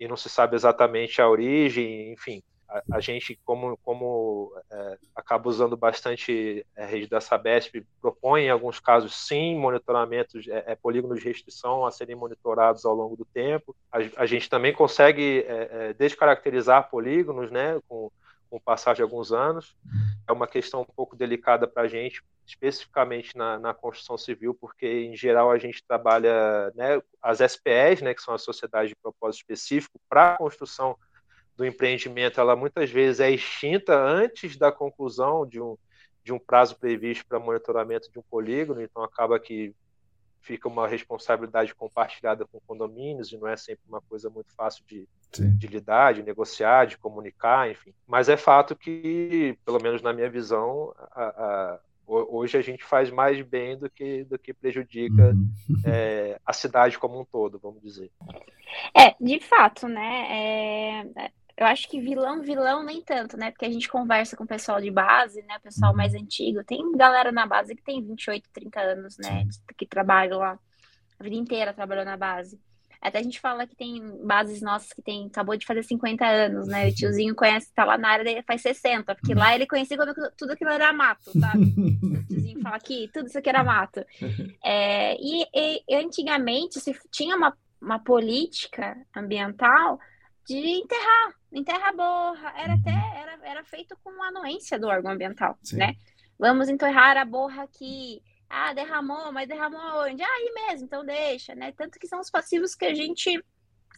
e não se sabe exatamente a origem, enfim a, a gente, como, como é, acaba usando bastante a rede da Sabesp, propõe em alguns casos, sim, monitoramentos, é, é, polígonos de restrição a serem monitorados ao longo do tempo. A, a gente também consegue é, é descaracterizar polígonos, né, com, com o passar de alguns anos. É uma questão um pouco delicada para a gente, especificamente na, na, construção civil, porque, em geral, a gente trabalha né, as SPEs, né, que são as sociedades de propósito específico, para a construção do empreendimento, ela muitas vezes é extinta antes da conclusão de um, de um prazo previsto para monitoramento de um polígono, então acaba que fica uma responsabilidade compartilhada com condomínios e não é sempre uma coisa muito fácil de, de lidar, de negociar, de comunicar, enfim. Mas é fato que, pelo menos na minha visão, a, a, hoje a gente faz mais bem do que, do que prejudica uhum. [LAUGHS] é, a cidade como um todo, vamos dizer. É, de fato, né? É, eu acho que vilão, vilão nem tanto, né? Porque a gente conversa com o pessoal de base, né? O pessoal mais uhum. antigo. Tem galera na base que tem 28, 30 anos, né? Que trabalham lá a vida inteira trabalhou na base. Até a gente fala que tem bases nossas que tem, acabou de fazer 50 anos, né? O tiozinho conhece, tá lá na área dele faz 60, porque lá ele conhecia quando tudo aquilo era mato, sabe? [LAUGHS] O tiozinho fala que tudo isso aqui era mato. É, e, e, antigamente se tinha uma, uma política ambiental de enterrar, enterrar a borra. Era até uhum. era, era feito com anuência do órgão ambiental, Sim. né? Vamos enterrar a borra aqui. Ah, derramou, mas derramou onde? Ah, aí mesmo, então deixa, né? Tanto que são os passivos que a gente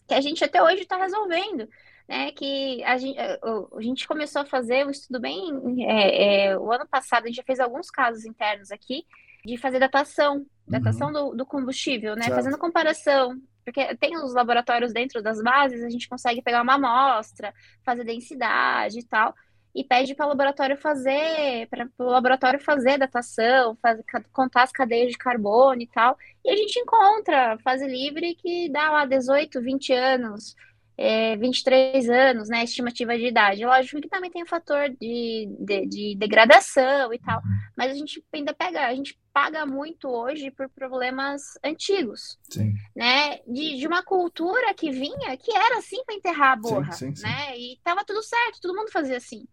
que a gente até hoje está resolvendo, né? Que a gente, a gente começou a fazer um estudo bem é, é, o ano passado a gente já fez alguns casos internos aqui de fazer datação, datação uhum. do, do, combustível, né? Certo. Fazendo comparação porque tem os laboratórios dentro das bases, a gente consegue pegar uma amostra, fazer densidade e tal, e pede para o laboratório fazer, para o laboratório fazer datação, fazer, contar as cadeias de carbono e tal. E a gente encontra fase livre que dá lá 18, 20 anos, é, 23 anos, né, estimativa de idade. Lógico que também tem o fator de, de, de, degradação e tal, mas a gente ainda pega, a gente paga muito hoje por problemas antigos, sim. né, de, de uma cultura que vinha, que era assim para enterrar a borra, sim, sim, né, e tava tudo certo, todo mundo fazia assim.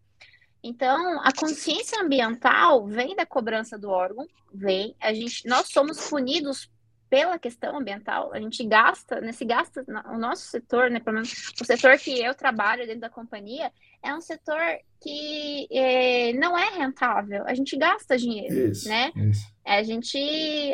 Então, a consciência ambiental vem da cobrança do órgão, vem, a gente, nós somos punidos pela questão ambiental, a gente gasta, nesse né, gasta, o nosso setor, né, pelo menos o setor que eu trabalho dentro da companhia, é um setor que é, não é rentável, a gente gasta dinheiro, isso, né? Isso. A gente,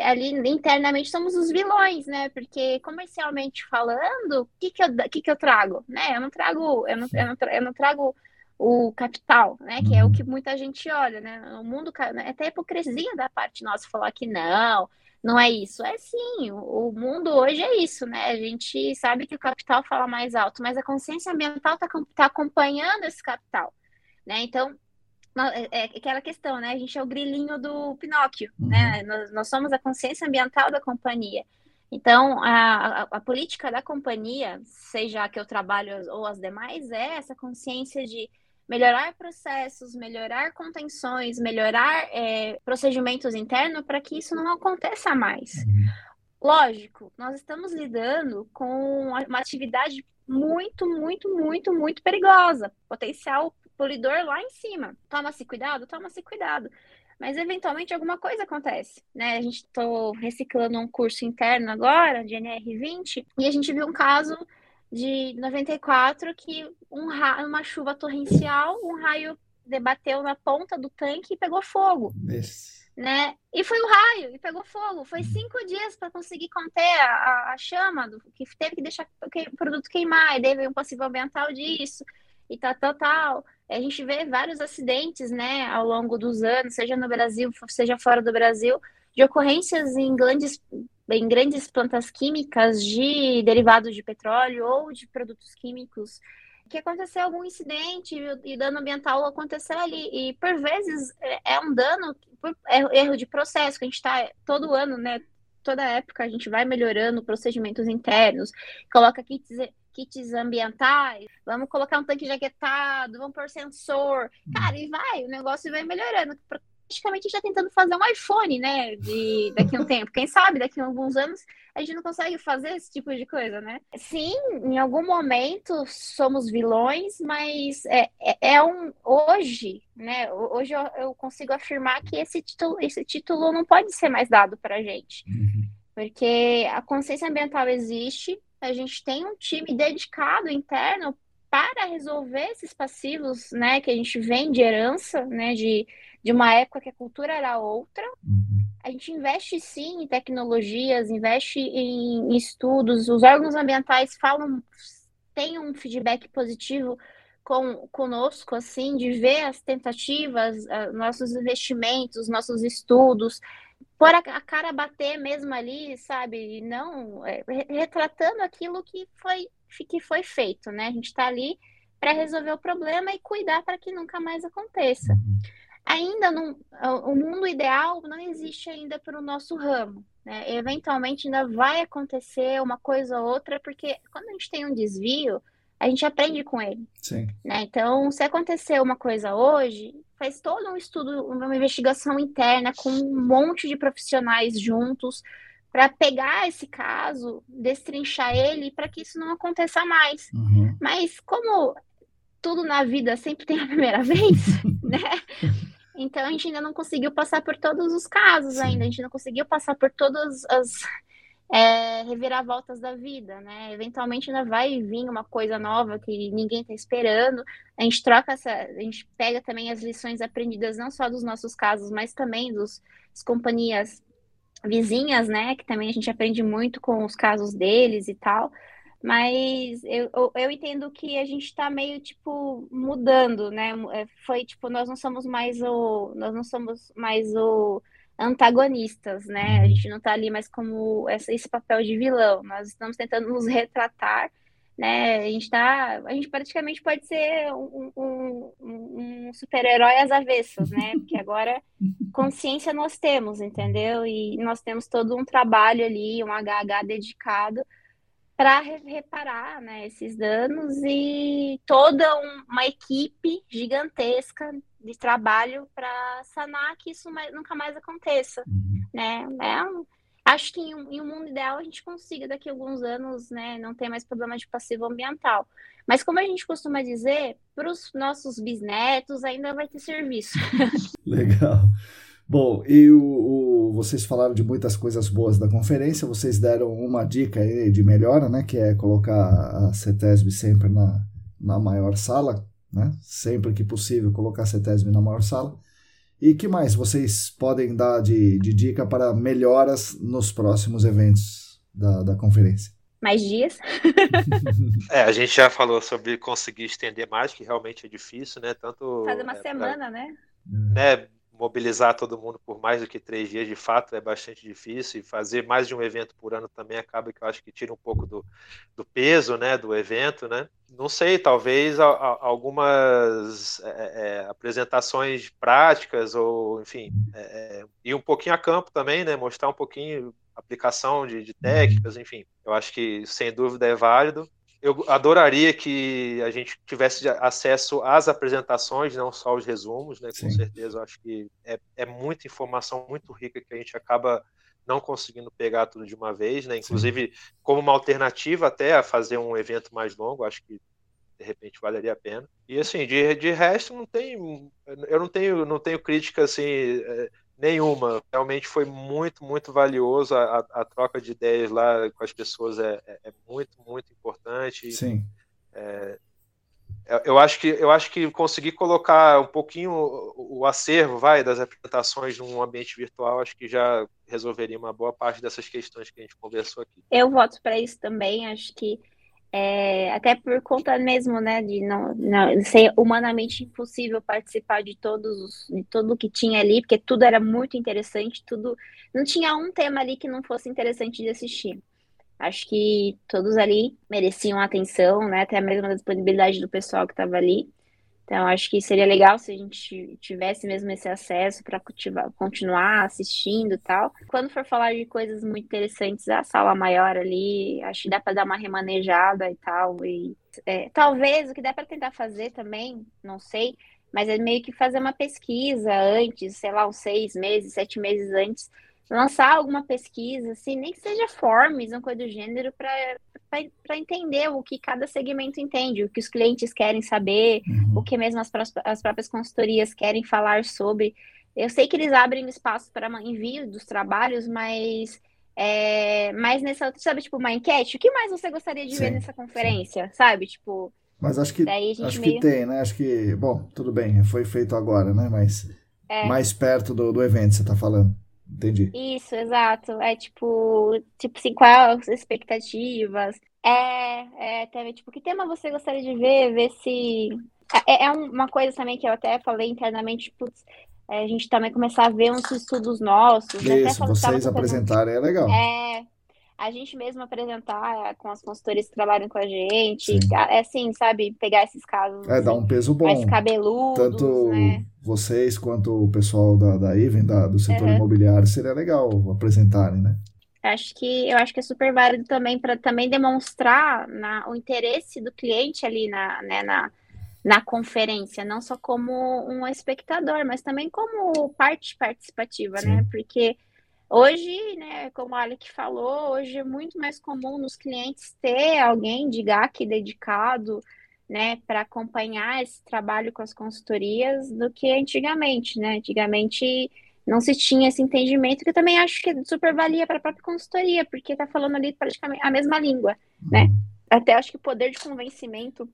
ali internamente, somos os vilões, né? Porque comercialmente falando, o que que eu, que que eu trago, né? Eu não trago, eu não, eu não, eu não trago o capital, né? Que é o uhum. que muita gente olha, né? O mundo, né, até hipocrisia da parte nossa falar que não, não é isso. É sim, o mundo hoje é isso, né? A gente sabe que o capital fala mais alto, mas a consciência ambiental está tá acompanhando esse capital, né? Então, é, é aquela questão, né? A gente é o grilinho do Pinóquio, uhum. né? Nós, nós, somos a consciência ambiental da companhia. Então, a, a, a, política da companhia, seja a que eu trabalho ou as demais, é essa consciência de melhorar processos, melhorar contenções, melhorar é, procedimentos internos para que isso não aconteça mais. Uhum. Lógico, nós estamos lidando com uma atividade muito, muito, muito, muito perigosa. Potencial polidor lá em cima. Toma-se cuidado? Toma-se cuidado. Mas eventualmente alguma coisa acontece, né? A gente estou reciclando um curso interno agora, de NR20, e a gente viu um caso de 94 que um uma chuva torrencial, um raio debateu na ponta do tanque e pegou fogo. né? E foi o raio, e pegou fogo. Foi cinco dias para conseguir conter a, a, chama, do, que teve que deixar o produto queimar, e veio um passivo ambiental disso, e tal, tal, tal. A gente vê vários acidentes, né, ao longo dos anos, seja no Brasil, seja fora do Brasil, de ocorrências em grandes, em grandes plantas químicas de derivados de petróleo ou de produtos químicos que aconteceu algum incidente e dano ambiental aconteceu ali. E por vezes é, é um dano por erro de processo, que a gente está todo ano, né? Toda época a gente vai melhorando procedimentos internos, coloca kits, kits ambientais, vamos colocar um tanque jaquetado, vamos pôr sensor, cara, e vai, o negócio vai melhorando praticamente já tentando fazer um iPhone, né? De daqui a um tempo. Quem sabe daqui a alguns anos a gente não consegue fazer esse tipo de coisa, né? Sim, em algum momento somos vilões, mas é, é, é um hoje, né? Hoje eu, eu, consigo afirmar que esse título, esse título não pode ser mais dado para gente, uhum. porque a consciência ambiental existe. A gente tem um time dedicado interno para resolver esses passivos, né, que a gente vem de herança, né, de, de uma época que a cultura era outra. Uhum. A gente investe sim em tecnologias, investe em estudos, os órgãos ambientais falam, têm um feedback positivo com, conosco, assim, de ver as tentativas, uh, nossos investimentos, nossos estudos, pôr a, a cara bater mesmo ali, sabe? Não, é, retratando aquilo que foi que foi feito, né? A gente está ali para resolver o problema e cuidar para que nunca mais aconteça. Ainda não, o mundo ideal não existe ainda para o nosso ramo. Né? Eventualmente ainda vai acontecer uma coisa ou outra, porque quando a gente tem um desvio, a gente aprende com ele. Sim. Né? Então, se acontecer uma coisa hoje, faz todo um estudo, uma investigação interna com um monte de profissionais juntos para pegar esse caso, destrinchar ele, para que isso não aconteça mais. Uhum. Mas como tudo na vida sempre tem a primeira [LAUGHS] vez, [LAUGHS] né? Então a gente ainda não conseguiu passar por todos os casos Sim. ainda, a gente não conseguiu passar por todas as é, reviravoltas da vida, né? Eventualmente ainda vai vir uma coisa nova que ninguém está esperando. A gente troca essa, a gente pega também as lições aprendidas não só dos nossos casos, mas também dos das companhias vizinhas, né? Que também a gente aprende muito com os casos deles e tal. Mas eu, eu, eu entendo que a gente está meio, tipo, mudando, né? É, foi, tipo, nós não somos mais o... Nós não somos mais o antagonistas, né? A gente não está ali mais como esse papel de vilão. Nós estamos tentando nos retratar né? A gente tá, a gente praticamente pode ser um, um, um super-herói às avessas, né? Porque agora consciência nós temos, entendeu? E nós temos todo um trabalho ali, um HH dedicado para reparar né, esses danos e toda uma equipe gigantesca de trabalho para sanar que isso nunca mais aconteça, uhum. né? É um, Acho que em um, em um, mundo ideal a gente consiga daqui a alguns anos, né, não ter mais problema de passivo ambiental. Mas como a gente costuma dizer, para os nossos bisnetos ainda vai ter serviço. [LAUGHS] Legal. Bom, e o, o, vocês falaram de muitas coisas boas da conferência, vocês deram uma dica aí de melhora, né, que é colocar a CETESB sempre na, na maior sala, né, sempre que possível colocar a CETESB na maior sala. E que mais vocês podem dar de, de dica para melhoras nos próximos eventos da, da conferência? Mais dias. [LAUGHS] é, a gente já falou sobre conseguir estender mais, que realmente é difícil, né? Tanto. Fazer uma é, semana, pra, né? né? Mobilizar todo mundo por mais do que três dias, de fato, é bastante difícil. E fazer mais de um evento por ano também acaba que eu acho que tira um pouco do, do peso, né? Do evento, né? não sei, talvez a, a, algumas é, é, é, apresentações práticas ou, enfim, é, é, ir um pouquinho a campo também, né? Mostrar um pouquinho aplicação de, de técnicas, enfim. Eu acho que sem dúvida é válido. Eu adoraria que a gente tivesse acesso às apresentações, não só os resumos, né? Com Sim. certeza, acho que é, é muita informação muito rica que a gente acaba não conseguindo pegar tudo de uma vez, né? Inclusive Sim. como uma alternativa até a fazer um evento mais longo, acho que de repente valeria a pena. E assim, de, de resto não tem, eu não tenho, não tenho crítica assim é, nenhuma. Realmente foi muito, muito valioso a, a, a, troca de ideias lá com as pessoas é, é, é muito, muito importante. Sim. É, eu acho que eu acho que conseguir colocar um pouquinho o, o acervo vai das apresentações num ambiente virtual acho que já resolveria uma boa parte dessas questões que a gente conversou aqui eu voto para isso também acho que é, até por conta mesmo né de não, não ser humanamente impossível participar de todos de tudo que tinha ali porque tudo era muito interessante tudo não tinha um tema ali que não fosse interessante de assistir Acho que todos ali mereciam atenção, né? Até mesmo a disponibilidade do pessoal que estava ali. Então, acho que seria legal se a gente tivesse mesmo esse acesso para continuar assistindo e tal. Quando for falar de coisas muito interessantes, a sala maior ali, acho que dá para dar uma remanejada e tal. E é, talvez o que dá para tentar fazer também, não sei, mas é meio que fazer uma pesquisa antes, sei lá, uns seis meses, sete meses antes, lançar alguma pesquisa, assim, nem que seja forms, uma coisa do gênero, para entender o que cada segmento entende, o que os clientes querem saber, uhum. o que mesmo as, as próprias consultorias querem falar sobre. Eu sei que eles abrem espaço para envio dos trabalhos, mas é, mas nessa, sabe, tipo, uma enquete, o que mais você gostaria de sim, ver nessa conferência, sim. sabe? Tipo. Mas acho que acho meio... que tem, né? Acho que, bom, tudo bem, foi feito agora, né? Mas é. mais perto do, do evento, você está falando. Entendi. Isso, exato. É tipo, tipo assim, quais as expectativas? É, é também, tipo, que tema você gostaria de ver? Ver se. É, é uma coisa também que eu até falei internamente, putz, é, a gente também começar a ver uns estudos nossos. Isso, vocês apresentarem é legal. É, a gente mesmo apresentar com as consultorias que trabalham com a gente. Sim. É assim, sabe, pegar esses casos. É, dar um peso bom. Mais cabeludos. Tanto né? vocês quanto o pessoal da, da Even, da, do setor uhum. imobiliário, seria legal apresentarem, né? Acho que eu acho que é super válido também para também demonstrar na, o interesse do cliente ali na, né, na, na conferência, não só como um espectador, mas também como parte participativa, né? Sim. né? Porque Hoje, né, como a Alec falou, hoje é muito mais comum nos clientes ter alguém de GAC dedicado, né, para acompanhar esse trabalho com as consultorias do que antigamente, né? Antigamente não se tinha esse entendimento, que eu também acho que super valia para a própria consultoria, porque está falando ali praticamente a mesma língua, né? Uhum. Até acho que o poder de convencimento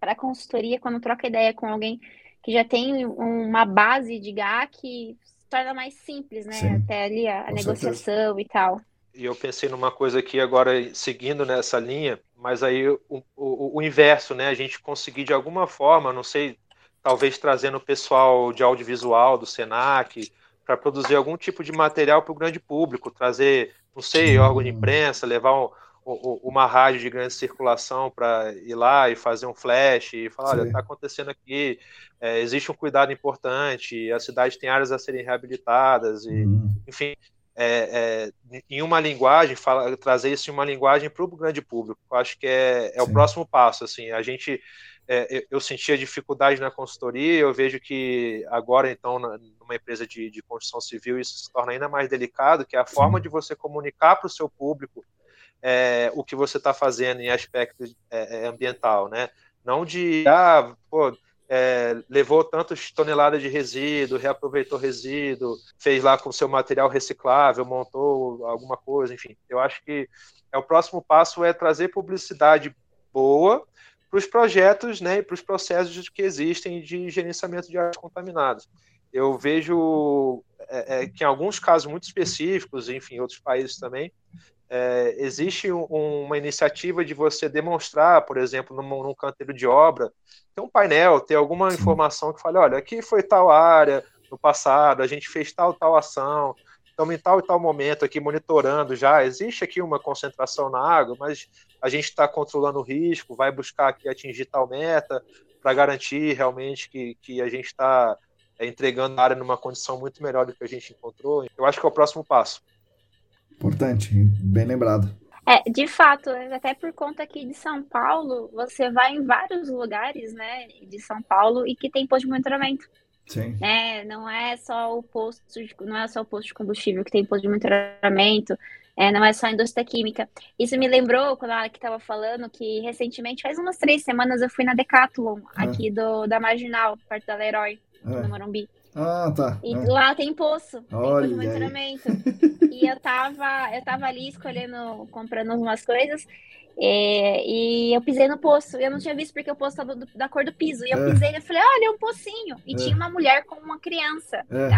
para a consultoria, quando troca ideia com alguém que já tem uma base de GAC, torna mais simples, né? Sim, Até ali a, a negociação certeza. e tal. E eu pensei numa coisa aqui agora, seguindo nessa linha, mas aí o, o, o inverso, né? A gente conseguir de alguma forma, não sei, talvez trazendo o pessoal de audiovisual do Senac, para produzir algum tipo de material para o grande público, trazer, não sei, órgão de imprensa, levar um, uma rádio de grande circulação para ir lá e fazer um flash e falar, Sim. olha, está acontecendo aqui, é, existe um cuidado importante, a cidade tem áreas a serem reabilitadas, e, uhum. enfim, é, é, em uma linguagem, fala, trazer isso em uma linguagem para o grande público. Eu acho que é, é o próximo passo. Assim, a gente, é, eu sentia dificuldade na consultoria, eu vejo que agora, então, na, numa empresa de, de construção civil, isso se torna ainda mais delicado, que é a forma de você comunicar para o seu público é, o que você está fazendo em aspecto é, é, ambiental, né? Não de, ah, pô, é, levou tantas toneladas de resíduo, reaproveitou resíduo, fez lá com seu material reciclável, montou alguma coisa, enfim. Eu acho que é o próximo passo é trazer publicidade boa para os projetos né, e para os processos que existem de gerenciamento de áreas contaminadas. Eu vejo é, é, que em alguns casos muito específicos, enfim, outros países também, é, existe um, uma iniciativa de você demonstrar, por exemplo, num, num canteiro de obra, ter um painel, ter alguma Sim. informação que fale, olha, aqui foi tal área no passado, a gente fez tal tal ação, estamos em tal e tal momento aqui monitorando já, existe aqui uma concentração na água, mas a gente está controlando o risco, vai buscar aqui atingir tal meta para garantir realmente que, que a gente está é, entregando a área numa condição muito melhor do que a gente encontrou. Eu acho que é o próximo passo. Importante, bem lembrado. É, de fato, até por conta aqui de São Paulo, você vai em vários lugares, né, de São Paulo e que tem posto de monitoramento. Sim. É, não é só o posto, de, não é só o posto de combustível que tem posto de monitoramento, é, não é só a indústria química. Isso me lembrou quando a que estava falando que recentemente, faz umas três semanas, eu fui na Decathlon, ah. aqui do, da Marginal, perto da Leroy, ah. no Morumbi. Ah, tá. E é. lá tem poço, Olha tem monitoramento. e eu tava, eu tava ali escolhendo, comprando umas coisas. É, e eu pisei no poço. Eu não tinha visto porque o poço estava da cor do piso. E eu é. pisei e falei, olha, é um pocinho. E é. tinha uma mulher com uma criança. É.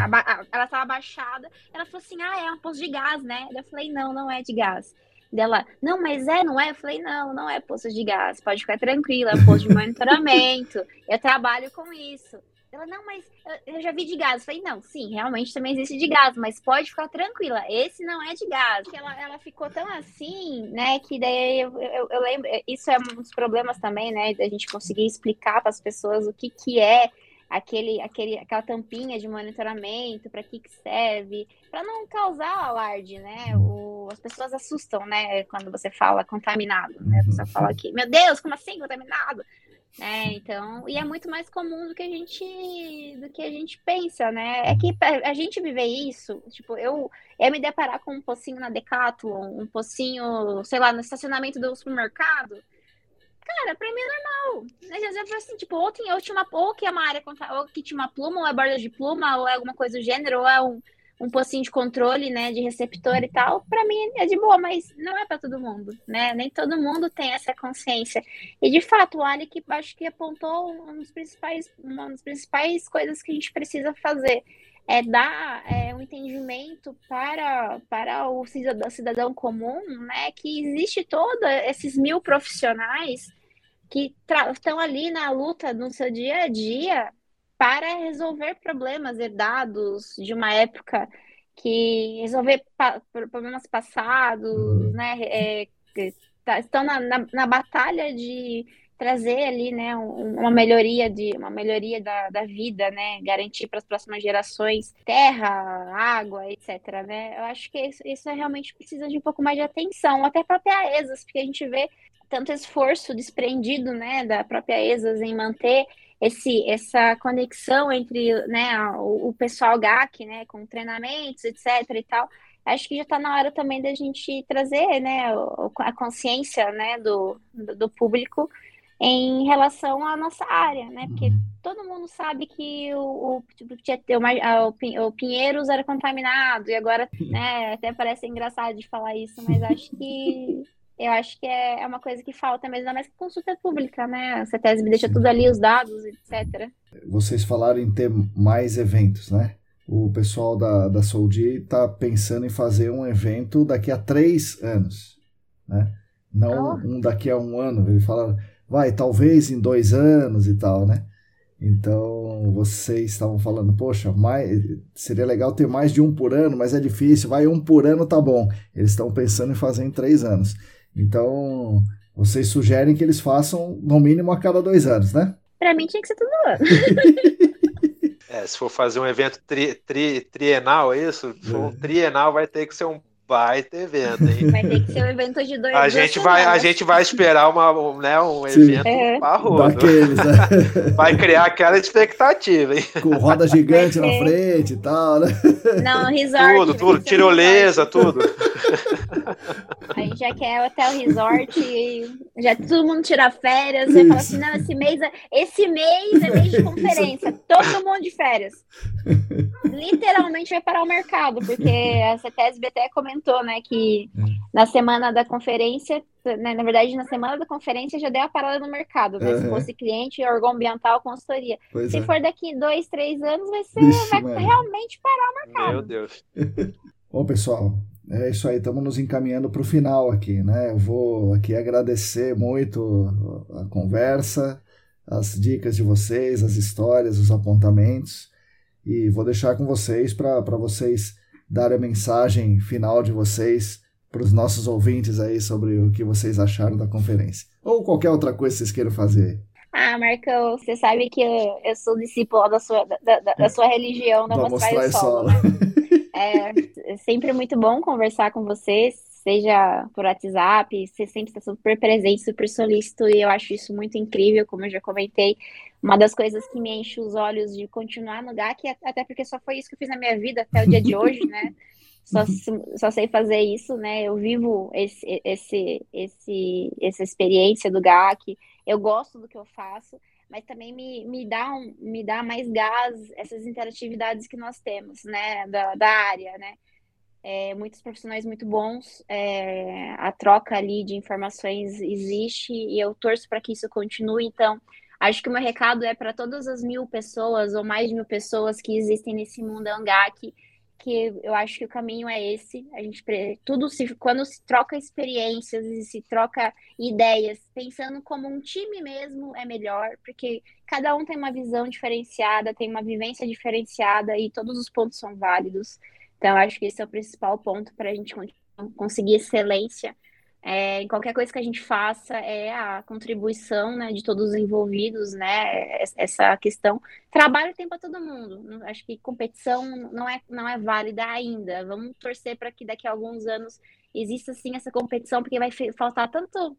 Ela estava abaixada. Ela falou assim: ah, é um poço de gás, né? Eu falei, não, não é de gás. Dela, não, mas é, não é? Eu falei, não, não é poço de gás. Pode ficar tranquila, é poço de monitoramento. eu trabalho com isso. Ela, não, mas eu, já vi de gás. Eu falei, não, sim, realmente também existe de gás, mas pode ficar tranquila, esse não é de gás. Ela, ela ficou tão assim, né, que daí eu, eu, eu lembro, isso é um dos problemas também, né, da gente conseguir explicar para as pessoas o que que é aquele, aquele, aquela tampinha de monitoramento, para que, que serve, para não causar alarde, né? O, as pessoas assustam, né? Quando você fala contaminado, né? A pessoa fala que, meu Deus, como assim contaminado? Né? Então, e é muito mais comum do que a gente do que a gente pensa, né? É que a gente viver isso, tipo, eu é me deparar com um pocinho na Decathlon, um pocinho, sei lá, no estacionamento do supermercado. Cara, pra mim é normal. Às vezes eu assim, tipo, ou, tem, ou, tinha uma, ou que é uma área, ou que tinha uma pluma, ou é borda de pluma, ou é alguma coisa do gênero, ou é um, um pocinho de controle, né, de receptor e tal, para mim é de boa, mas não é para todo mundo, né? Nem todo mundo tem essa consciência. E de fato, o que acho que apontou um dos principais, uma das principais coisas que a gente precisa fazer é dar é, um entendimento para, para o cidadão, cidadão comum, né, que existe todos esses mil profissionais que estão ali na luta no seu dia a dia para resolver problemas herdados de uma época que resolver pa problemas passados, uhum. né? É, tá, estão na, na, na, batalha de trazer ali, né, uma melhoria de uma melhoria da, da vida, né, garantir para as próximas gerações terra, água, etc, né? Eu acho que isso, isso realmente precisa de um pouco mais de atenção, até para a ESAS, porque a gente vê tanto esforço desprendido, né, da própria ESAS em manter esse, essa conexão entre né, o, o pessoal GAC, né, com treinamentos, etc. e tal, acho que já está na hora também da gente trazer né, a consciência né, do, do público em relação à nossa área, né? Porque uhum. todo mundo sabe que o, o, tipo, o, o Pinheiros era contaminado, e agora né, até parece engraçado de falar isso, mas acho que eu acho que é, é uma coisa que falta mesmo, que consulta pública, né? A CETESB deixa tudo ali, os dados, etc. Vocês falaram em ter mais eventos, né? O pessoal da, da Soldi está pensando em fazer um evento daqui a três anos, né? Não oh. um daqui a um ano. Ele fala, vai, talvez em dois anos e tal, né? Então, vocês estavam falando, poxa, mais, seria legal ter mais de um por ano, mas é difícil, vai um por ano, tá bom. Eles estão pensando em fazer em três anos. Então, vocês sugerem que eles façam no mínimo a cada dois anos, né? Pra mim tinha que ser todo ano. [LAUGHS] é, se for fazer um evento tri, tri, trienal, é isso? Se for um é. trienal, vai ter que ser um baita evento, hein? Vai ter que ser um evento de dois a gente vai A gente vai esperar uma, né, um evento é. parrudo. Né? [LAUGHS] Vai criar aquela expectativa, hein? Com roda gigante na frente e tal, né? Não, [LAUGHS] resort. Tudo, tudo, tirolesa, tudo. A gente já quer hotel resort, já todo mundo tira férias, e fala assim, não, esse mês, é, esse mês é mês de [LAUGHS] conferência, todo mundo de férias. Literalmente vai parar o mercado, porque a CETESB até comentou, né, que hum. na semana da conferência, né, na verdade, na semana da conferência já deu a parada no mercado, né? Uhum. Se fosse cliente, órgão ambiental, consultoria. Pois Se é. for daqui dois, três anos, vai ser, Vixe, vai mano. realmente parar o mercado. Meu Deus. Bom, pessoal, é isso aí, estamos nos encaminhando para o final aqui, né? Eu vou aqui agradecer muito a conversa, as dicas de vocês, as histórias, os apontamentos, e vou deixar com vocês para vocês darem a mensagem final de vocês para os nossos ouvintes aí sobre o que vocês acharam da conferência. Ou qualquer outra coisa que vocês queiram fazer. Ah, Marcão, você sabe que eu, eu sou discípula da sua, da, da, da sua religião, da Mostrar Solo. Né? [LAUGHS] É, é sempre muito bom conversar com você, seja por WhatsApp, você sempre está super presente, super solícito, e eu acho isso muito incrível, como eu já comentei. Uma das coisas que me enche os olhos de continuar no GAC, até porque só foi isso que eu fiz na minha vida até o dia de hoje, né? Só, só sei fazer isso, né? Eu vivo esse, esse, esse, essa experiência do GAC, eu gosto do que eu faço, mas também me, me, dá um, me dá mais gás essas interatividades que nós temos, né, da, da área, né. é, muitos profissionais muito bons, é, a troca ali de informações existe e eu torço para que isso continue. Então, acho que o meu recado é para todas as mil pessoas ou mais de mil pessoas que existem nesse mundo ANGAC, que eu acho que o caminho é esse. A gente tudo se quando se troca experiências e se troca ideias, pensando como um time mesmo é melhor, porque cada um tem uma visão diferenciada, tem uma vivência diferenciada e todos os pontos são válidos. Então, acho que esse é o principal ponto para a gente conseguir excelência é, em qualquer coisa que a gente faça é a contribuição né, de todos os envolvidos, né? Essa questão. Trabalho tem para todo mundo. Acho que competição não é, não é válida ainda. Vamos torcer para que daqui a alguns anos exista sim essa competição, porque vai faltar tanto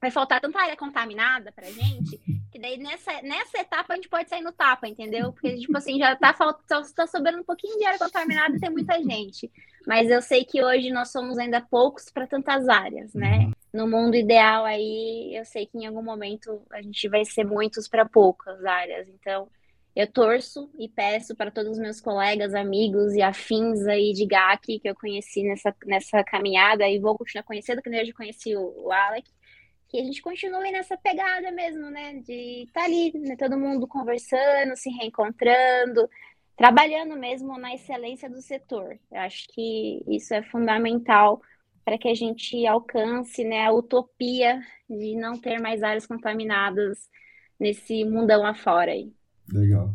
vai faltar tanta área contaminada pra gente, que daí nessa, nessa etapa a gente pode sair no tapa, entendeu? Porque, tipo assim, já tá, faltando, tá sobrando um pouquinho de área contaminada e tem muita gente. Mas eu sei que hoje nós somos ainda poucos para tantas áreas, né? Uhum. No mundo ideal aí, eu sei que em algum momento a gente vai ser muitos para poucas áreas. Então, eu torço e peço para todos os meus colegas, amigos e afins aí de GAC que eu conheci nessa, nessa caminhada e vou continuar conhecendo, que eu já conheci o, o Alec, que a gente continue nessa pegada mesmo, né? De estar tá ali, né? todo mundo conversando, se reencontrando, trabalhando mesmo na excelência do setor. Eu acho que isso é fundamental para que a gente alcance né, a utopia de não ter mais áreas contaminadas nesse mundão afora aí. Legal.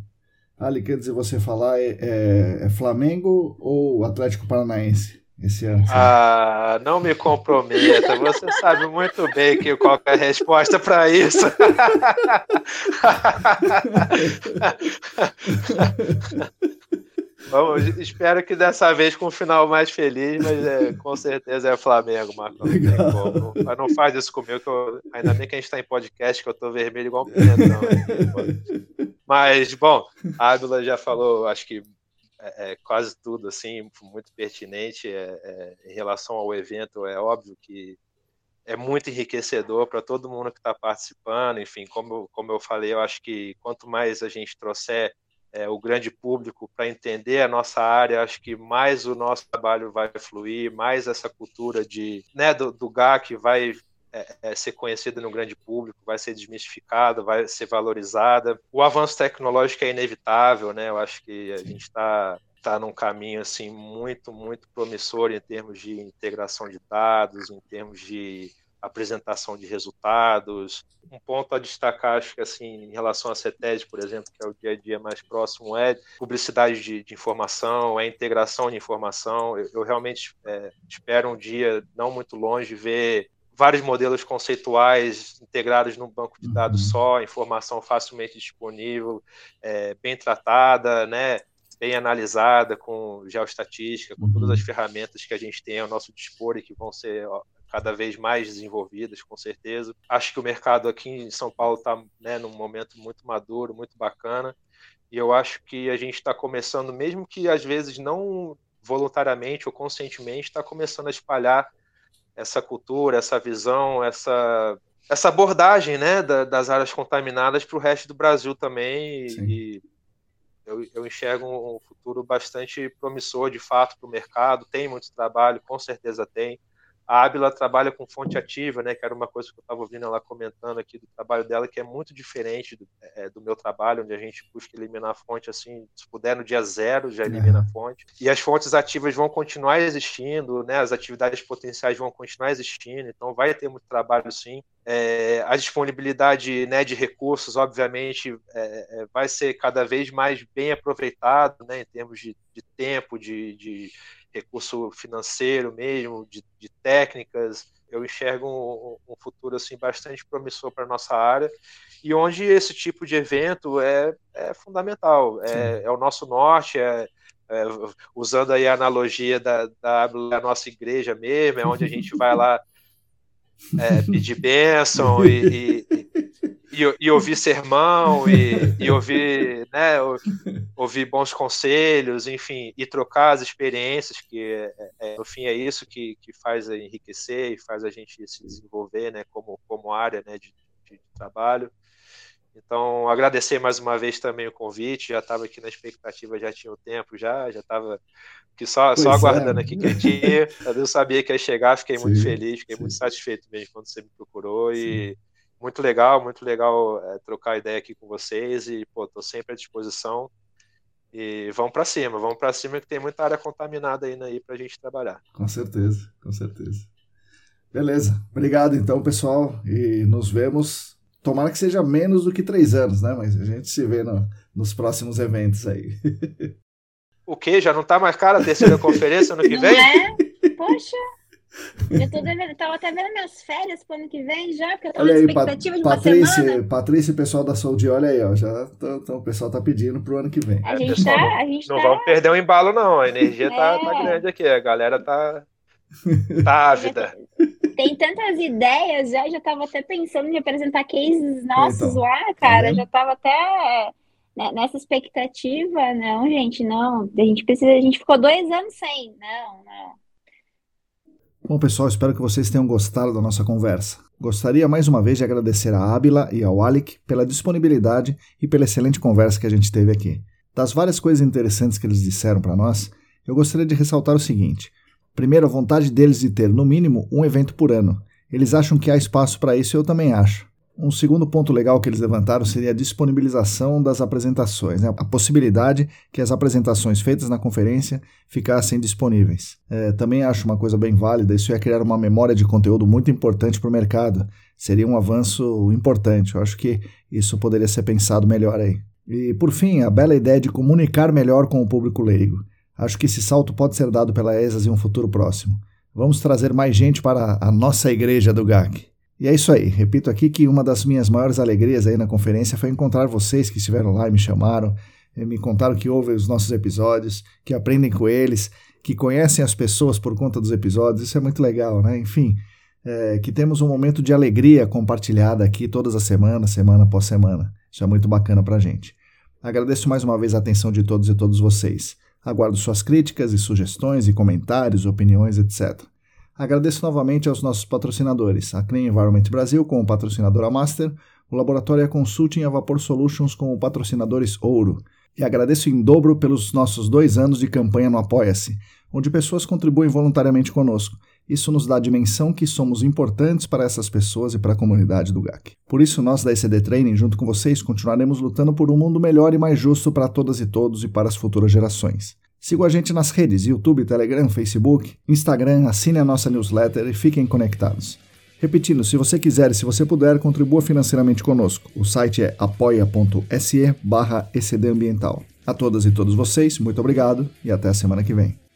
Ali, quer dizer, você falar é, é, é Flamengo ou Atlético Paranaense? Esse ano? Ah, não me comprometa. Você sabe muito bem que qual é a resposta para isso. [LAUGHS] Vamos, espero que dessa vez com um final mais feliz, mas é, com certeza é Flamengo, Marcão. Não, mas não faz isso comigo, que eu, ainda bem que a gente está em podcast, que eu tô vermelho igual um pimentão. Mas, bom, a Ábila já falou, acho que é, é, quase tudo assim muito pertinente é, é, em relação ao evento é óbvio que é muito enriquecedor para todo mundo que está participando enfim como como eu falei eu acho que quanto mais a gente trouxer é, o grande público para entender a nossa área acho que mais o nosso trabalho vai fluir mais essa cultura de né do, do GAC vai é, é, ser conhecida no grande público, vai ser desmistificada, vai ser valorizada. O avanço tecnológico é inevitável, né? Eu acho que a gente está tá num caminho assim muito muito promissor em termos de integração de dados, em termos de apresentação de resultados. Um ponto a destacar, acho que assim, em relação à CETED, por exemplo, que é o dia a dia mais próximo, é publicidade de, de informação, é integração de informação. Eu, eu realmente é, espero um dia não muito longe ver vários modelos conceituais integrados num banco de dados uhum. só, informação facilmente disponível, é, bem tratada, né, bem analisada, com geoestatística, com todas as uhum. ferramentas que a gente tem ao nosso dispor e que vão ser cada vez mais desenvolvidas, com certeza. Acho que o mercado aqui em São Paulo está né, num momento muito maduro, muito bacana, e eu acho que a gente está começando, mesmo que às vezes não voluntariamente ou conscientemente, está começando a espalhar essa cultura, essa visão, essa, essa abordagem né, da, das áreas contaminadas para o resto do Brasil também. E eu, eu enxergo um futuro bastante promissor, de fato, para o mercado. Tem muito trabalho, com certeza tem. A Ábila trabalha com fonte ativa, né, que era uma coisa que eu estava ouvindo ela comentando aqui do trabalho dela, que é muito diferente do, é, do, meu trabalho, onde a gente busca eliminar a fonte assim, se puder no dia zero já elimina a fonte. E as fontes ativas vão continuar existindo, né, as atividades potenciais vão continuar existindo, então vai ter muito trabalho sim. É, a disponibilidade né, de recursos, obviamente, é, é vai ser cada vez mais bem aproveitado né, em termos de, de tempo, de, de recurso financeiro mesmo, de, de técnicas. Eu enxergo um, um, futuro assim bastante promissor para nossa área e onde esse tipo de evento é, é fundamental. É, é, o nosso norte, é, é, usando aí a analogia da, da, da, nossa igreja mesmo, é onde a gente vai lá [LAUGHS] é, pedir bênção e, e, e, e ouvir sermão e, e ouvir, né, ouvir bons conselhos, enfim, e trocar as experiências, que é, é, no fim é isso que, que faz enriquecer e faz a gente se desenvolver, né, como, como área, né, de, de, de trabalho. Então, agradecer mais uma vez também o convite, já estava aqui na expectativa, já tinha o tempo, já já estava só, só é. aguardando é. aqui quietinho. Eu sabia que ia chegar, fiquei sim, muito feliz, fiquei sim. muito satisfeito mesmo quando você me procurou sim. e muito legal, muito legal é, trocar ideia aqui com vocês e, pô, tô sempre à disposição. E vamos para cima, vamos para cima que tem muita área contaminada ainda aí para a gente trabalhar. Com certeza, com certeza. Beleza, obrigado então, pessoal, e nos vemos Tomara que seja menos do que três anos, né? Mas a gente se vê no, nos próximos eventos aí. O que? Já não tá mais cara a terceira [LAUGHS] conferência ano que não vem? É? Poxa! Eu tô devendo, tava até vendo minhas férias pro ano que vem já, porque eu tô olha na expectativa aí, de Patrícia, semana. Patrícia e pessoal da Saúde, olha aí, ó, já tô, tô, o pessoal tá pedindo pro ano que vem. A gente tá, a gente não tá... vamos perder o embalo não, a energia é. tá, tá grande aqui, a galera tá, tá ávida [LAUGHS] tem tantas ideias já, já tava até pensando em apresentar cases nossos então, lá, cara, já tava até né, nessa expectativa, não, gente, não, a gente precisa, a gente ficou dois anos sem, não, não. Bom, pessoal, espero que vocês tenham gostado da nossa conversa. Gostaria mais uma vez de agradecer a Ábila e ao Alec pela disponibilidade e pela excelente conversa que a gente teve aqui. Das várias coisas interessantes que eles disseram para nós, eu gostaria de ressaltar o seguinte: Primeiro, a vontade deles de ter, no mínimo, um evento por ano. Eles acham que há espaço para isso e eu também acho. Um segundo ponto legal que eles levantaram seria a disponibilização das apresentações, né? a possibilidade que as apresentações feitas na conferência ficassem disponíveis. É, também acho uma coisa bem válida, isso ia criar uma memória de conteúdo muito importante para o mercado. Seria um avanço importante, eu acho que isso poderia ser pensado melhor aí. E por fim, a bela ideia de comunicar melhor com o público leigo. Acho que esse salto pode ser dado pela ESAS em um futuro próximo. Vamos trazer mais gente para a nossa igreja do GAC. E é isso aí. Repito aqui que uma das minhas maiores alegrias aí na conferência foi encontrar vocês que estiveram lá e me chamaram, me contaram que ouvem os nossos episódios, que aprendem com eles, que conhecem as pessoas por conta dos episódios. Isso é muito legal, né? Enfim, é, que temos um momento de alegria compartilhada aqui todas as semanas, semana após semana. Isso é muito bacana para gente. Agradeço mais uma vez a atenção de todos e todos vocês. Aguardo suas críticas e sugestões e comentários, opiniões, etc. Agradeço novamente aos nossos patrocinadores, a Clean Environment Brasil como patrocinadora Master, o Laboratório Consulting e a Vapor Solutions como patrocinadores Ouro. E agradeço em dobro pelos nossos dois anos de campanha no Apoia-se, onde pessoas contribuem voluntariamente conosco. Isso nos dá a dimensão que somos importantes para essas pessoas e para a comunidade do GAC. Por isso, nós da ECD Training, junto com vocês, continuaremos lutando por um mundo melhor e mais justo para todas e todos e para as futuras gerações. Siga a gente nas redes YouTube, Telegram, Facebook, Instagram, assine a nossa newsletter e fiquem conectados. Repetindo, se você quiser e se você puder, contribua financeiramente conosco. O site é apoia.se barra A todas e todos vocês, muito obrigado e até a semana que vem.